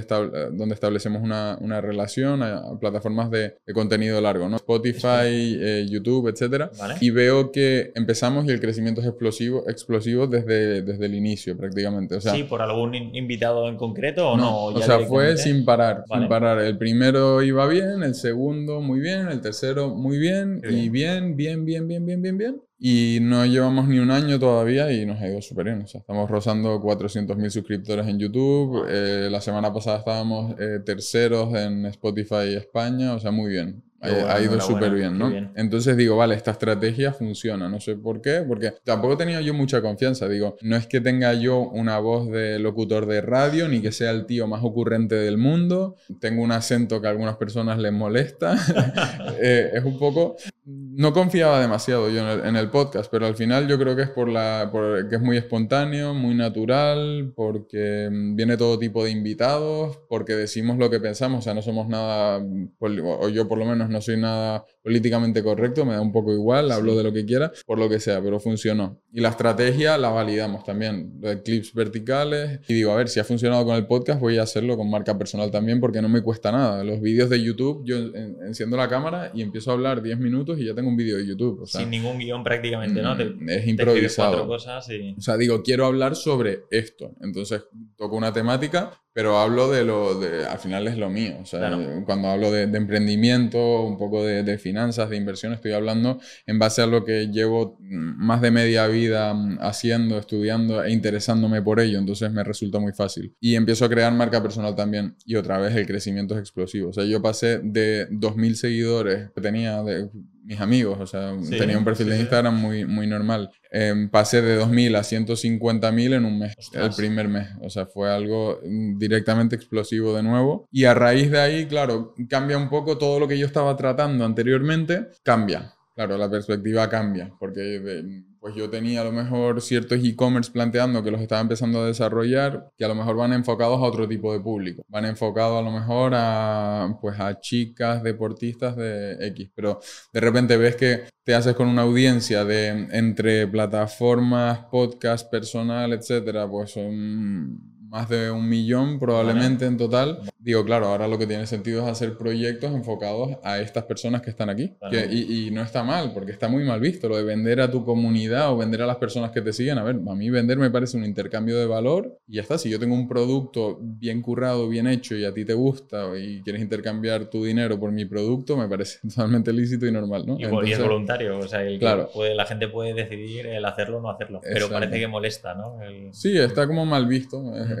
S2: donde establecemos una, una relación, a, plataformas de, de, contenido largo, ¿no? Spotify, eh, YouTube, etc. Y veo que empezamos y el crecimiento es explosivo, explosivo desde, desde el inicio prácticamente. O sea,
S1: sí, por algún invitado en concreto o no.
S2: o sea, fue sin parar, sin parar. El primero iba bien, el segundo muy bien, el tercero muy bien y bien, bien, bien, bien, bien, bien, bien. Y no llevamos ni un año todavía y nos ha ido súper bien. O sea, estamos rozando 400.000 suscriptores en YouTube. Eh, la semana pasada estábamos eh, terceros en Spotify España. O sea, muy bien. Ha, ido súper bien, ¿no? Entonces digo, vale, esta estrategia funciona, no sé por qué, porque tampoco tenía yo mucha confianza, digo, no es que tenga yo una voz de locutor de radio, ni que sea el tío más ocurrente del mundo, tengo un acento que a algunas personas les molesta, eh, es un poco, no confiaba demasiado yo en el, podcast, pero al final yo creo que es por la, que es muy espontáneo, muy natural, porque viene todo tipo de invitados, porque decimos lo que pensamos, o sea, no somos nada, o yo por lo menos no soy nada políticamente correcto, me da un poco igual, hablo de lo que quiera, por lo que sea, pero funcionó. Y la estrategia la validamos también, de clips verticales. Y digo, a ver, si ha funcionado con el podcast, voy a hacerlo con marca personal también porque no me cuesta nada. Los vídeos de YouTube, yo enciendo la cámara y empiezo a hablar 10 minutos y ya tengo un vídeo de YouTube.
S1: Sin ningún guion prácticamente, ¿no?
S2: Mm, es improvisado. cosas O sea, digo, quiero hablar sobre esto. Entonces toco una temática pero hablo de lo, de, al final es lo mío, o sea, cuando hablo de, emprendimiento, un poco de, finanzas, de inversión, estoy hablando en base a lo que llevo más de media vida mm, haciendo, estudiando e interesándome por ello, entonces me resulta muy fácil. Y empiezo a crear marca personal también, y otra vez el crecimiento es explosivo, o sea, yo pasé de 2.000 seguidores que tenía de mis amigos, o sea, tenía un perfil de Instagram muy, muy normal. Em, pasé de 2.000 a 150.000 en un mes, el primer mes, o sea, fue algo mm, directamente explosivo de nuevo. Y a raíz de ahí, claro, cambia un poco todo lo que yo estaba tratando anteriormente, cambia. Claro, la perspectiva cambia, porque pues yo tenía a lo mejor ciertos e-commerce planteando que los estaba empezando a desarrollar, que a lo mejor van enfocados a otro tipo de público. Van enfocados a lo mejor a, pues a chicas deportistas de X, pero de repente ves que te haces con una audiencia de entre plataformas, podcast personal, etcétera, pues son más de un millón probablemente en total. Digo, claro, ahora lo que tiene sentido es hacer proyectos enfocados a estas personas que están aquí. y, no está mal, porque está muy mal visto lo de vender a tu comunidad o vender a las personas que te siguen. A ver, a mí vender me parece un intercambio de valor y ya está. Si yo tengo un producto bien currado, bien hecho y a ti te gusta y quieres intercambiar tu dinero por mi producto, me parece totalmente lícito y normal, ¿no?
S1: Y, es voluntario, o sea, claro. puede, la gente puede decidir el hacerlo o no hacerlo, pero parece que molesta, ¿no?
S2: Sí, está como mal visto es,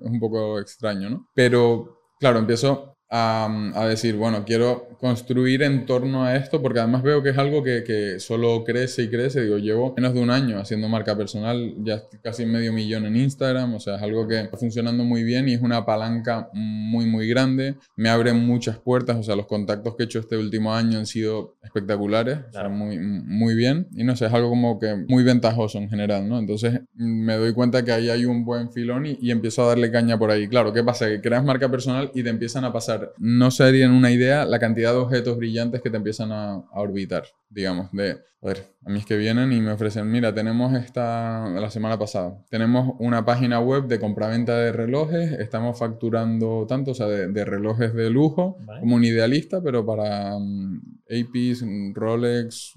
S2: un poco extraño, ¿no? Pero, claro, empiezo a, a, decir, bueno, quiero construir en torno a esto, porque además veo que es algo que, que, solo crece y crece. Digo, llevo menos de un año haciendo marca personal, ya casi medio millón en Instagram, o sea, es algo que está funcionando muy bien y es una palanca muy, muy grande. Me abre muchas puertas, o sea, los contactos que he hecho este último año han sido espectaculares, o sea, muy, muy bien. Y no sé, es algo como que muy ventajoso en general, ¿no? Entonces me doy cuenta que ahí hay un buen filón y, y empiezo a darle caña por ahí. Claro, ¿qué pasa? Que creas marca personal y te empiezan a pasar, no serían una idea la cantidad de objetos brillantes que te empiezan a, orbitar, digamos, de, a ver, a mí es que vienen y me ofrecen, mira, tenemos esta, la semana pasada, tenemos una página web de compraventa de relojes, estamos facturando tanto, o sea, de, relojes de lujo, como un idealista, pero para um, APs, Rolex,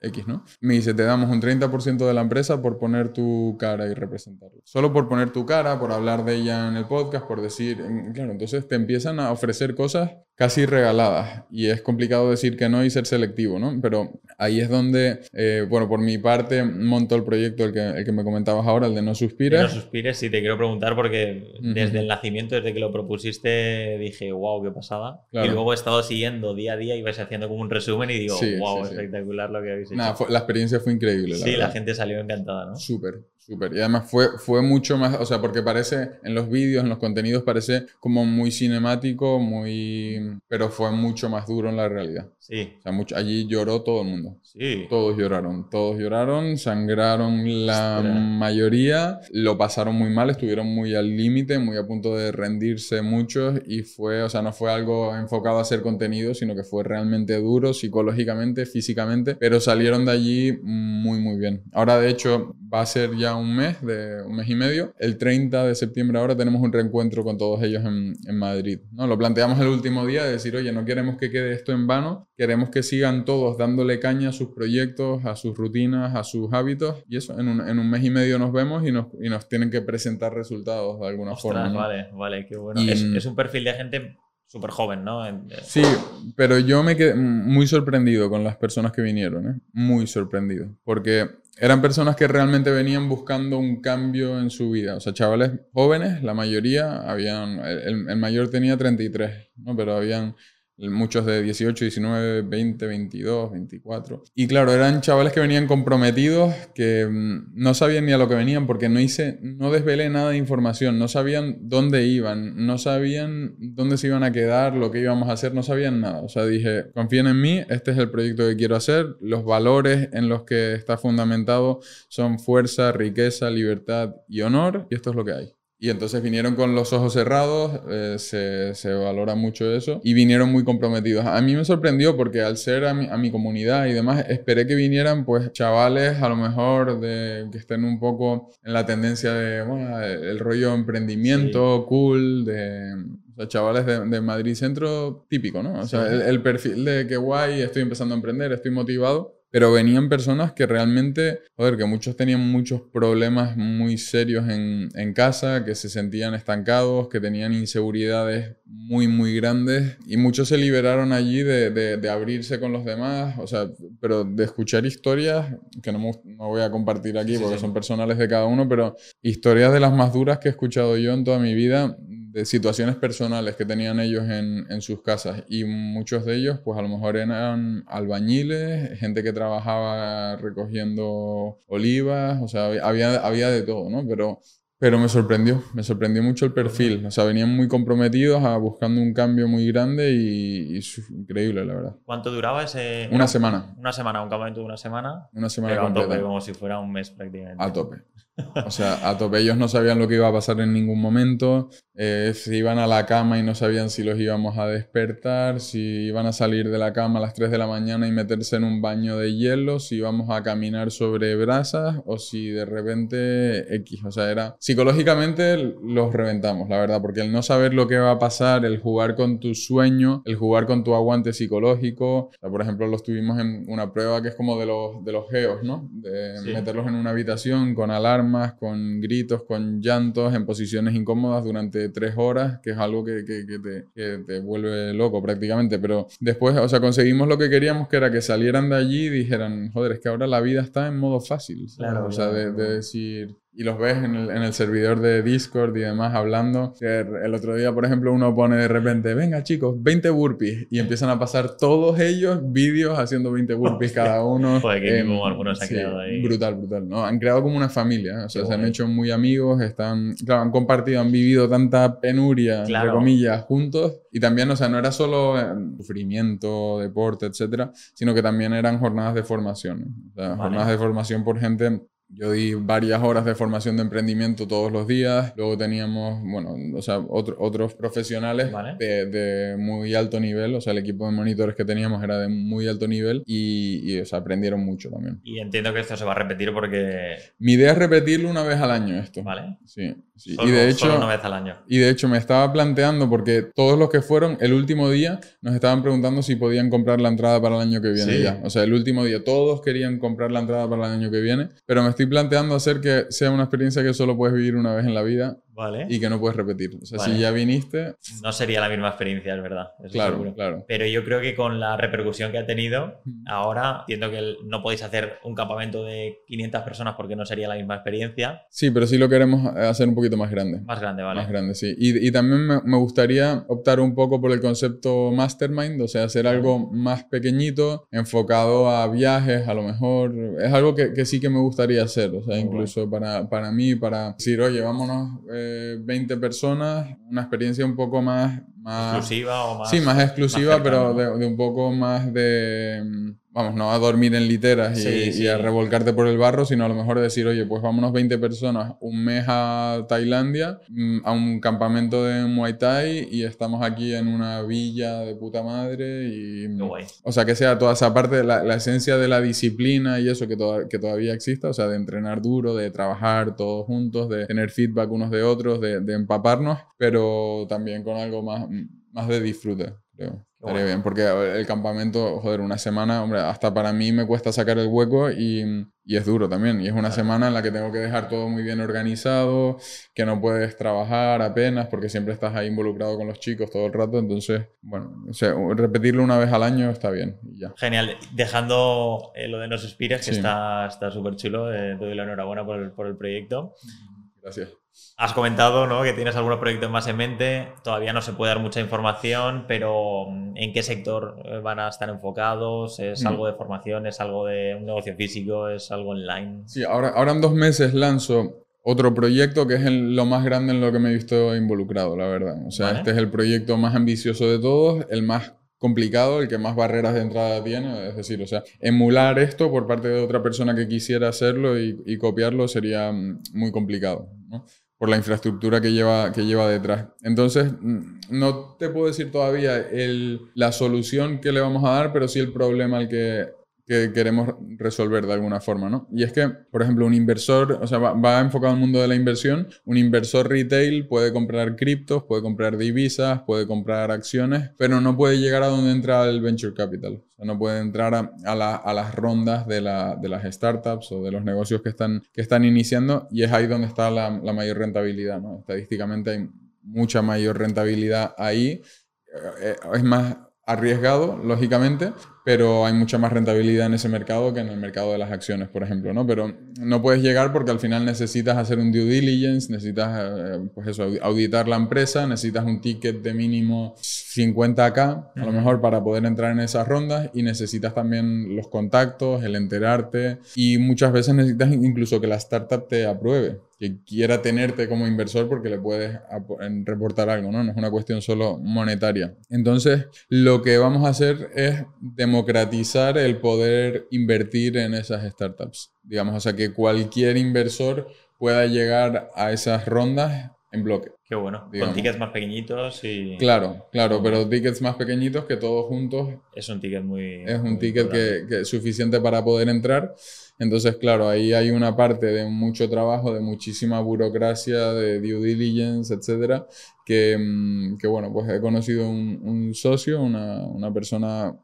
S2: X, ¿no? Me dice, te damos un 30% de la empresa por poner tu cara y representarla. Solo por poner tu cara, por hablar de ella en el podcast, por decir, claro, entonces te empiezan a ofrecer cosas casi regaladas y es complicado decir que no y ser selectivo, ¿no? Pero ahí es donde, eh, bueno, por mi parte monto el proyecto, el que, el que me comentabas ahora, el de No Suspires.
S1: No Suspires, sí, te quiero preguntar porque desde el nacimiento, desde que lo propusiste, dije, wow, qué pasada. Y luego he estado siguiendo día a día y vais haciendo como un resumen y digo, wow, espectacular lo que habéis hecho.
S2: Nada, la experiencia fue increíble.
S1: sí, la gente salió encantada, ¿no?
S2: Súper, Súper. Y además fue, fue mucho más, o sea, porque parece, en los vídeos, en los contenidos, parece como muy cinemático, muy... pero fue mucho más duro en la realidad.
S1: Sí.
S2: O sea, mucho, allí lloró todo el mundo.
S1: Sí.
S2: Todos lloraron, todos lloraron, sangraron la mayoría, lo pasaron muy mal, estuvieron muy al límite, muy a punto de rendirse muchos y fue, o sea, no fue algo enfocado a hacer contenido, sino que fue realmente duro psicológicamente, físicamente, pero salieron de allí muy, muy bien. Ahora, de hecho, va a ser ya un mes, de un mes y medio. El 30 de septiembre ahora tenemos un reencuentro con todos ellos en, en Madrid. ¿no? Lo planteamos el último día de decir, oye, no queremos que quede esto en vano, queremos que sigan todos dándole caña sus proyectos, a sus rutinas, a sus hábitos. Y eso, en un, en un mes y medio nos vemos y nos, y nos tienen que presentar resultados de alguna forma.
S1: Vale, vale, qué bueno. es, es un perfil de gente súper joven, ¿no?
S2: Sí, pero yo me quedé muy sorprendido con las personas que vinieron, ¿eh? Muy sorprendido. Porque eran personas que realmente venían buscando un cambio en su vida. O sea, chavales jóvenes, la mayoría, habían, el, mayor tenía 33, ¿no? Pero habían muchos de 18, 19, 20, 22, 24. Y claro, eran chavales que venían comprometidos, que mm, no sabían ni a lo que venían porque no hice, no desvelé nada de información, no sabían dónde iban, no sabían dónde se iban a quedar, lo que íbamos a hacer, no sabían nada. O sea, dije, confíen en mí, este es el proyecto que quiero hacer, los valores en los que está fundamentado son fuerza, riqueza, libertad y honor, y esto es lo que hay. Y entonces vinieron con los ojos cerrados, eh, se, se, valora mucho eso, y vinieron muy comprometidos. A mí me sorprendió porque al ser a mi, a mi, comunidad y demás, esperé que vinieran pues chavales a lo mejor de, que estén un poco en la tendencia de, bueno, el rollo emprendimiento, cool, de o sea, chavales de, de, Madrid Centro típico, ¿no? O sea, el, el perfil de que guay, estoy empezando a emprender, estoy motivado pero venían personas que realmente, joder, que muchos tenían muchos problemas muy serios en, en, casa, que se sentían estancados, que tenían inseguridades muy, muy grandes. Y muchos se liberaron allí de, de, de abrirse con los demás, o sea, pero de escuchar historias, que no, no voy a compartir aquí sí, porque sí. son personales de cada uno, pero historias de las más duras que he escuchado yo en toda mi vida, de situaciones personales que tenían ellos en, en, sus casas y muchos de ellos pues a lo mejor eran albañiles, gente que trabajaba recogiendo olivas, o sea, había, había de todo, ¿no? Pero, pero me sorprendió, me sorprendió mucho el perfil, o sea, venían muy comprometidos a buscando un cambio muy grande y, y increíble, la verdad.
S1: ¿Cuánto duraba ese?
S2: Una semana.
S1: Una semana, un campamento de una semana.
S2: Una semana
S1: pero
S2: completa.
S1: a tope, como si fuera un mes prácticamente.
S2: A tope. O sea, a tope. Ellos no sabían lo que iba a pasar en ningún momento. Eh, se iban a la cama y no sabían si los íbamos a despertar, si iban a salir de la cama a las 3 de la mañana y meterse en un baño de hielo, si íbamos a caminar sobre brasas o si de repente X. O sea, era. Psicológicamente los reventamos, la verdad, porque el no saber lo que va a pasar, el jugar con tu sueño, el jugar con tu aguante psicológico. O sea, por ejemplo, los tuvimos en una prueba que es como de los, de los geos, ¿no? De sí. meterlos en una habitación con alarma con gritos, con llantos, en posiciones incómodas durante tres horas, que es algo que, que, que, te, que, te, vuelve loco prácticamente. Pero después, o sea, conseguimos lo que queríamos, que era que salieran de allí y dijeran, joder, es que ahora la vida está en modo fácil.
S1: Claro,
S2: o sea,
S1: claro,
S2: de, de decir, y los ves en el, en el, servidor de Discord y demás hablando. El otro día, por ejemplo, uno pone de repente, venga chicos, 20 burpees. Y empiezan a pasar todos ellos vídeos haciendo 20 burpees cada uno.
S1: Joder, que eh, algunos se han sí, creado ahí.
S2: Brutal, brutal. ¿no? Han creado como una familia. O sea, Qué se bueno. han hecho muy amigos, están, claro, han compartido, han vivido tanta penuria, claro. entre comillas, juntos. Y también, o sea, no era solo eh, sufrimiento, deporte, etcétera, sino que también eran jornadas de formación. O sea, vale. jornadas de formación por gente yo di varias horas de formación de emprendimiento todos los días. Luego teníamos, bueno, o sea, otro, otros profesionales
S1: vale.
S2: de, de, muy alto nivel. O sea, el equipo de monitores que teníamos era de muy alto nivel y, y o sea, aprendieron mucho también.
S1: Y entiendo que esto se va a repetir porque...
S2: Mi idea es repetirlo una vez al año esto.
S1: Vale.
S2: Sí. sí.
S1: Solo,
S2: y de hecho...
S1: Solo una vez al año.
S2: Y de hecho me estaba planteando, porque todos los que fueron el último día nos estaban preguntando si podían comprar la entrada para el año que viene
S1: sí.
S2: ya. O sea, el último día todos querían comprar la entrada para el año que viene, pero me estoy planteando hacer que sea una experiencia que solo puedes vivir una vez en la vida
S1: Vale.
S2: y que no puedes repetir. O sea,
S1: vale.
S2: si ya viniste...
S1: No sería la misma experiencia, es verdad.
S2: claro,
S1: seguro.
S2: claro.
S1: Pero yo creo que con la repercusión que ha tenido, ahora entiendo que no podéis hacer un campamento de 500 personas porque no sería la misma experiencia.
S2: Sí, pero sí lo queremos hacer un poquito más grande.
S1: Más grande, vale.
S2: Más grande, sí. Y, y también me, me, gustaría optar un poco por el concepto mastermind, o sea, hacer algo más pequeñito, enfocado a viajes, a lo mejor. Es algo que, que sí que me gustaría hacer, o sea, Muy incluso bueno. para, para mí, para decir, oye, vámonos. Eh, 20 personas, una experiencia un poco más... más
S1: exclusiva o más...
S2: Sí, más exclusiva, más pero de, de, un poco más de vamos, no a dormir en literas y, sí, sí. y, a revolcarte por el barro, sino a lo mejor decir, oye, pues vámonos 20 personas un mes a Tailandia, mm, a un campamento de Muay Thai y estamos aquí en una villa de puta madre y... O sea, que sea toda esa parte, la, la esencia de la disciplina y eso que, to que todavía exista, o sea, de entrenar duro, de trabajar todos juntos, de tener feedback unos de otros, de, de empaparnos, pero también con algo más, más de disfrute, creo. Estaría bien, porque el campamento, joder, una semana, hombre, hasta para mí me cuesta sacar el hueco y, y, es duro también. Y es una semana en la que tengo que dejar todo muy bien organizado, que no puedes trabajar apenas porque siempre estás ahí involucrado con los chicos todo el rato. Entonces, bueno, o sea, repetirlo una vez al año está bien y ya.
S1: Genial. Dejando eh, lo de Nos Inspires, que sí. está súper chulo, eh, te doy la enhorabuena por el, por el proyecto.
S2: Gracias.
S1: Has comentado ¿no? que tienes algunos proyectos más en mente, todavía no se puede dar mucha información, pero mm, ¿en qué sector eh, van a estar enfocados? ¿Es
S2: Mm.
S1: algo de formación? ¿Es algo de un negocio físico? ¿Es algo online?
S2: Sí, ahora, ahora en dos meses lanzo otro proyecto que es el- lo más grande en lo que me he visto involucrado, la verdad. O sea,
S1: Vale.
S2: este es el proyecto más ambicioso de todos, el más complicado, el que más barreras de entrada tiene. Es decir, o sea, emular esto por parte de otra persona que quisiera hacerlo y, y copiarlo sería mm, muy complicado, ¿no? Por la infraestructura que lleva, que lleva detrás. Entonces, no te puedo decir todavía el- la solución que le vamos a dar, pero sí el problema al que, que queremos resolver de alguna forma, ¿no? Y es que, por ejemplo, un inversor, o sea, va, va enfocado al mundo de la inversión, un inversor retail puede comprar criptos, puede comprar divisas, puede comprar acciones, pero no puede llegar a donde entra el venture capital. O sea, no puede entrar a, a la- a las rondas de, la- de las startups o de los negocios que están, que están iniciando y es ahí donde está la, la mayor rentabilidad, ¿no? Estadísticamente hay mucha mayor rentabilidad ahí. Eh, Es más arriesgado, lógicamente, pero hay mucha más rentabilidad en ese mercado que en el mercado de las acciones, por ejemplo, ¿no? Pero no puedes llegar porque al final necesitas hacer un due diligence, necesitas, eh, pues eso, audi- auditar la empresa, necesitas un ticket de mínimo 50k, a lo mejor para poder entrar en esas rondas y necesitas también los contactos, el enterarte y muchas veces necesitas incluso que la startup te apruebe, que quiera tenerte como inversor porque le puedes reportar algo, ¿no? No es una cuestión solo monetaria. Entonces, lo que vamos a hacer es democratizar el poder invertir en esas startups. Digamos, o sea, que cualquier inversor pueda llegar a esas rondas en bloque.
S1: Qué bueno.
S2: Digamos.
S1: Con tickets más pequeñitos y
S2: Claro, claro, pero tickets más pequeñitos que todos juntos
S1: es un ticket muy...
S2: es un ticket que, que es suficiente para poder entrar. Entonces, claro, ahí hay una parte de mucho trabajo, de muchísima burocracia, de due diligence, etcétera, que, mm, que bueno, pues he conocido un, un socio, una, una persona,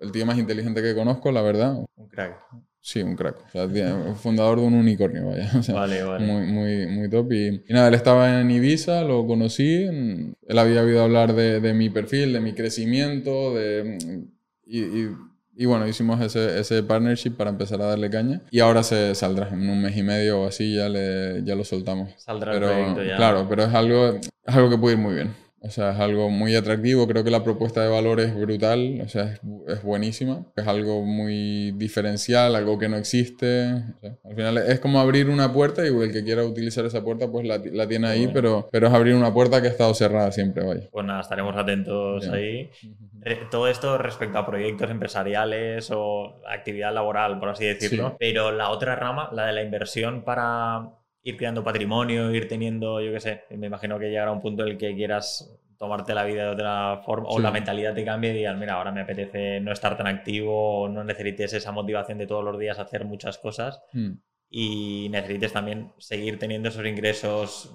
S2: el tío más inteligente que conozco, la verdad.
S1: Un crack.
S2: Sí, un crack. O sea, fundador de un unicornio, vaya. O sea,
S1: Vale, vale.
S2: muy, muy, muy top. Y, y nada, él estaba en Ibiza, lo conocí. Él había oído hablar de, de mi perfil, de mi crecimiento, de, y, y- y bueno, hicimos ese, ese partnership para empezar a darle caña. Y ahora se saldrá, en un mes y medio o así ya, le, ya lo soltamos.
S1: Saldrá el
S2: Pero,
S1: proyecto ya.
S2: Claro, pero es algo, es algo que puede ir muy bien. O sea, es algo muy atractivo. Creo que la propuesta de valor es brutal. O sea, es, es buenísima. Es algo muy diferencial, algo que no existe. O sea, al final es como abrir una puerta y el que quiera utilizar esa puerta, pues la, la tiene ahí,
S1: Bueno.
S2: pero, pero es abrir una puerta que ha estado cerrada siempre, vaya.
S1: Pues nada, estaremos atentos ahí. Re- Todo esto respecto a proyectos empresariales o actividad laboral, por así decirlo.
S2: Sí.
S1: Pero la otra rama, la de la inversión para ir creando patrimonio, ir teniendo, yo qué sé, me imagino que llegará un punto en el que quieras tomarte la vida de otra forma o
S2: Sí.
S1: la mentalidad te cambie y digas, mira, ahora me apetece no estar tan activo o no necesites esa motivación de todos los días hacer muchas cosas
S2: Mm.
S1: y necesites también seguir teniendo esos ingresos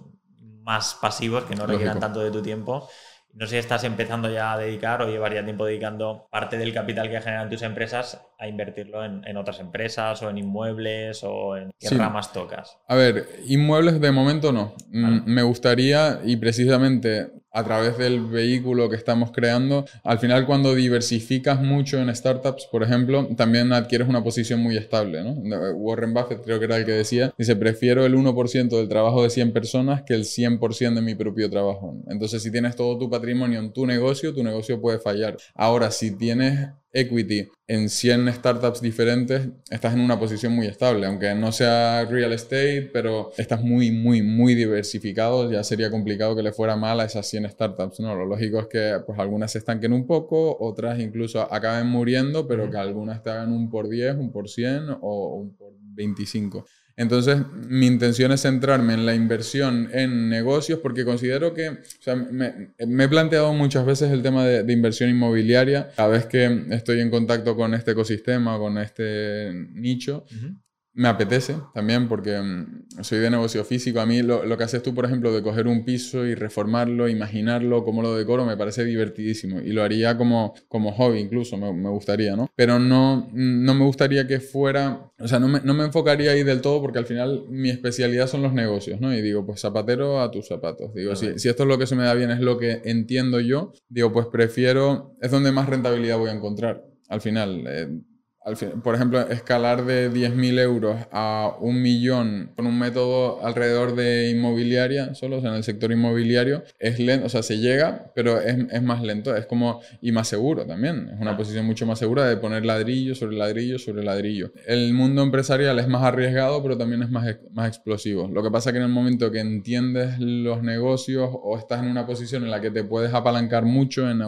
S1: más pasivos que no requieran
S2: Lógico.
S1: tanto de tu tiempo. No sé si estás empezando ya a dedicar o llevar ya tiempo dedicando parte del capital que generan tus empresas a invertirlo en, en otras empresas o en inmuebles o en qué
S2: Sí.
S1: ramas tocas.
S2: A ver, inmuebles de momento no. Mm,
S1: Vale.
S2: Me gustaría, y precisamente a través del vehículo que estamos creando, al final cuando diversificas mucho en startups, por ejemplo, también adquieres una posición muy estable, ¿no? Warren Buffett creo que era el que decía, dice, prefiero el 1% del trabajo de 100 personas que el 100% de mi propio trabajo. Entonces, si tienes todo tu patrimonio en tu negocio, tu negocio puede fallar. Ahora, si tienes equity en 100 startups diferentes, estás en una posición muy estable, aunque no sea real estate, pero estás muy, muy, muy diversificado, ya sería complicado que le fuera mal a esas 100 startups, ¿no? Lo lógico es que pues algunas se estanquen un poco, otras incluso acaben muriendo, pero que algunas te hagan un por 10, un por 100 o un por 25. Entonces, mi intención es centrarme en la inversión en negocios porque considero que, o sea, me, he planteado muchas veces el tema de inversión inmobiliaria. Cada vez que estoy en contacto con este ecosistema, con este nicho, me apetece también porque mm, soy de negocio físico. A mí lo, lo que haces tú, por ejemplo, de coger un piso y reformarlo, imaginarlo, cómo lo decoro, me parece divertidísimo. Y lo haría como, como hobby incluso, me, me gustaría, ¿no? Pero no, no me gustaría que fuera, o sea, no me, no me enfocaría ahí del todo porque al final mi especialidad son los negocios, ¿no? Y digo, pues zapatero a tus zapatos. Digo, si, si esto es lo que se me da bien, es lo que entiendo yo, digo, pues prefiero, es donde más rentabilidad voy a encontrar al final. eh, por ejemplo, escalar de 10.000 euros a un millón con un método alrededor de inmobiliaria, solo o sea, en el sector inmobiliario, es lento, o sea, se llega, pero es, es, más lento, es como, y más seguro también, es una posición mucho más segura de poner ladrillo sobre ladrillo sobre ladrillo. El mundo empresarial es más arriesgado, pero también es más, más explosivo. Lo que pasa es que en el momento que entiendes los negocios o estás en una posición en la que te puedes apalancar mucho, en,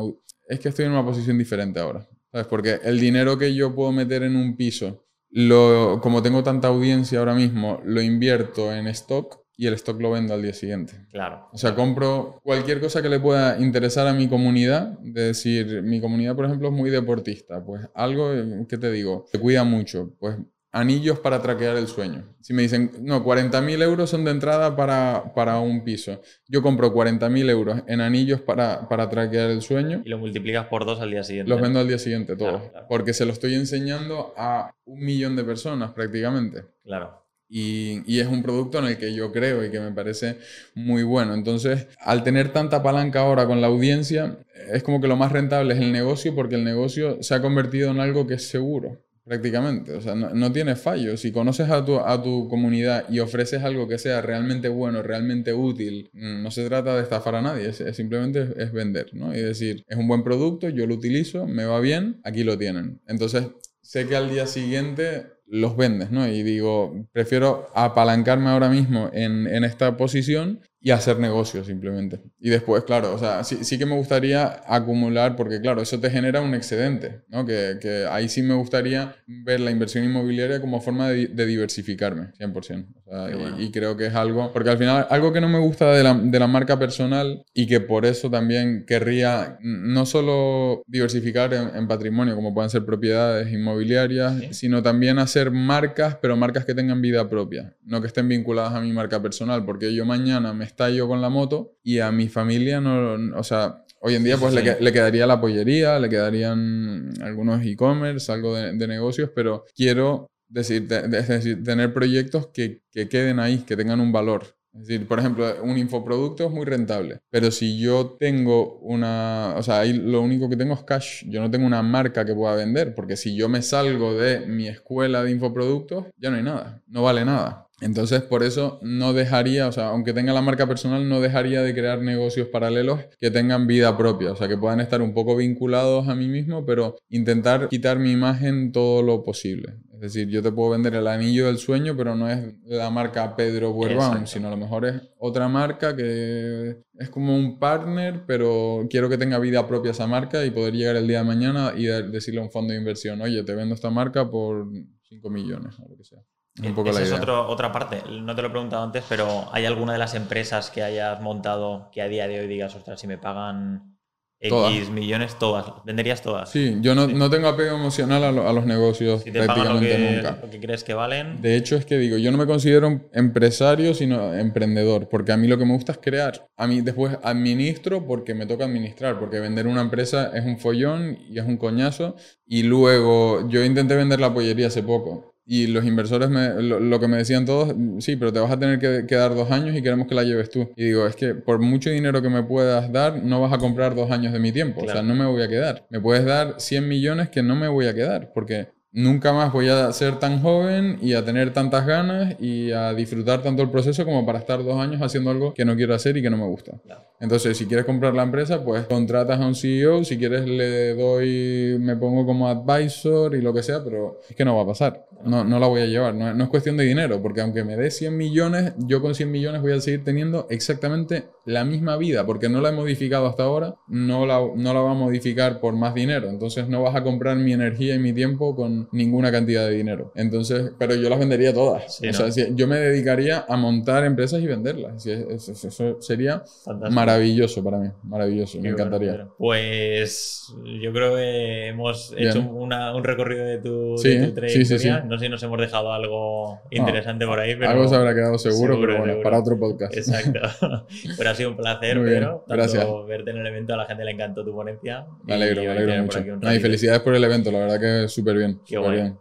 S2: es que estoy en una posición diferente ahora. ¿Sabes? Porque el dinero que yo puedo meter en un piso, lo, como tengo tanta audiencia ahora mismo, lo invierto en stock y el stock lo vendo al día siguiente.
S1: Claro.
S2: O sea, compro cualquier cosa que le pueda interesar a mi comunidad. De decir, mi comunidad, por ejemplo, es muy deportista. Pues algo, ¿qué te digo? Se cuida mucho. Pues anillos para traquear el sueño. Si me dicen, no, 40.000 euros son de entrada para, para un piso. Yo compro 40.000 euros en anillos para, para traquear el sueño.
S1: Y lo multiplicas por dos al día siguiente.
S2: Los vendo al día siguiente, todos. Porque se lo estoy enseñando a un millón de personas prácticamente.
S1: Claro.
S2: Y, y, es un producto en el que yo creo y que me parece muy bueno. Entonces, al tener tanta palanca ahora con la audiencia, es como que lo más rentable es el negocio porque el negocio se ha convertido en algo que es seguro prácticamente. O sea, no, tiene fallo. Si conoces a tu, a tu comunidad y ofreces algo que sea realmente bueno, realmente útil, no se trata de estafar a nadie, simplemente es, vender, ¿no? Y decir, es un buen producto, yo lo utilizo, me va bien, aquí lo tienen. Entonces, sé que al día siguiente los vendes, ¿no? Y digo, prefiero apalancarme ahora mismo en, en esta posición y hacer negocio simplemente. Y después, claro, o sea, sí, sí, que me gustaría acumular, porque claro, eso te genera un excedente, ¿no? Que, que ahí sí me gustaría ver la inversión inmobiliaria como forma de, de diversificarme, 100%. O sea, y, creo que es algo, porque al final, algo que no me gusta de la, de la, marca personal y que por eso también querría no solo diversificar en, patrimonio, como pueden ser propiedades inmobiliarias, sino también hacer marcas, pero marcas que tengan vida propia, no que estén vinculadas a mi marca personal, porque yo mañana me estallo con la moto y a mi familia no, o sea, hoy en día pues le, le, quedaría la pollería, le quedarían algunos e-commerce, algo de, negocios, pero quiero decir, decir tener proyectos que, que queden ahí, que tengan un valor. Es decir, por ejemplo, un infoproducto es muy rentable, pero si yo tengo una, o sea, ahí lo único que tengo es cash, yo no tengo una marca que pueda vender, porque si yo me salgo de mi escuela de infoproductos, ya no hay nada, no vale nada. Entonces, por eso no dejaría, o sea, aunque tenga la marca personal, no dejaría de crear negocios paralelos que tengan vida propia, o sea, que puedan estar un poco vinculados a mí mismo, pero intentar quitar mi imagen todo lo posible. Es decir, yo te puedo vender el anillo del sueño, pero no es la marca Pedro Buerbaum, sino a lo mejor es otra marca que es como un partner, pero quiero que tenga vida propia esa marca y poder llegar el día de mañana y decirle a un fondo de inversión, oye, te vendo esta marca por 5 millones o lo que sea.
S1: Un poco Esa es otra parte. No te lo he preguntado antes, pero ¿hay alguna de las empresas que hayas montado que a día de hoy digas, ostras, si me pagan X millones, todas? ¿Venderías todas?
S2: Sí, yo no, no tengo apego emocional a, los negocios prácticamente nunca.
S1: Lo que crees que valen.
S2: De hecho, es que digo, yo no me considero empresario, sino emprendedor, porque a mí lo que me gusta es crear. A mí después administro porque me toca administrar, porque vender una empresa es un follón y es un coñazo. Y luego, yo intenté vender la pollería hace poco y los inversores, me, lo, que me decían todos, sí, pero te vas a tener que, dar dos años y queremos que la lleves tú. Y digo, es que por mucho dinero que me puedas dar, no vas a comprar dos años de mi tiempo. O sea, no me voy a quedar. Me puedes dar 100 millones que no me voy a quedar, porque nunca más voy a ser tan joven y a tener tantas ganas y a disfrutar tanto el proceso como para estar dos años haciendo algo que no quiero hacer y que no me gusta. Entonces, si quieres comprar la empresa, pues contratas a un CEO, si quieres le doy, me pongo como advisor y lo que sea, pero es que no va a pasar. No, no la voy a llevar. No, no es cuestión de dinero, porque aunque me dé 100 millones, yo con 100 millones voy a seguir teniendo exactamente la misma vida, porque no la he modificado hasta ahora, no la, no la va a modificar por más dinero. Entonces, no vas a comprar mi energía y mi tiempo con ninguna cantidad de dinero. Entonces, pero yo las vendería todas. o sea, yo me dedicaría a montar empresas y venderlas. Eso, sería maravilloso para mí, maravilloso, me encantaría.
S1: pues yo creo que hemos hecho un recorrido de tu, sí, trayectoria. no sé si nos hemos dejado algo interesante por ahí, pero...
S2: Algo se habrá quedado seguro, pero bueno, para otro podcast.
S1: Exacto. pero ha sido un placer, pero Gracias. verte en el evento, a la gente le encantó tu ponencia.
S2: Me alegro, me alegro mucho. y felicidades por el evento, la verdad que súper bien. Qué Bien.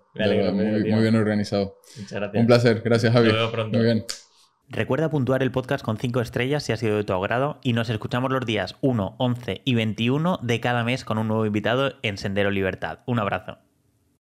S2: muy, bien organizado. Muchas gracias. Un placer. Gracias, Javi. Muy bien.
S1: Recuerda puntuar el podcast con 5 estrellas si ha sido de tu agrado y nos escuchamos los días 1, 11 y 21 de cada mes con un nuevo invitado en Sendero Libertad. Un abrazo.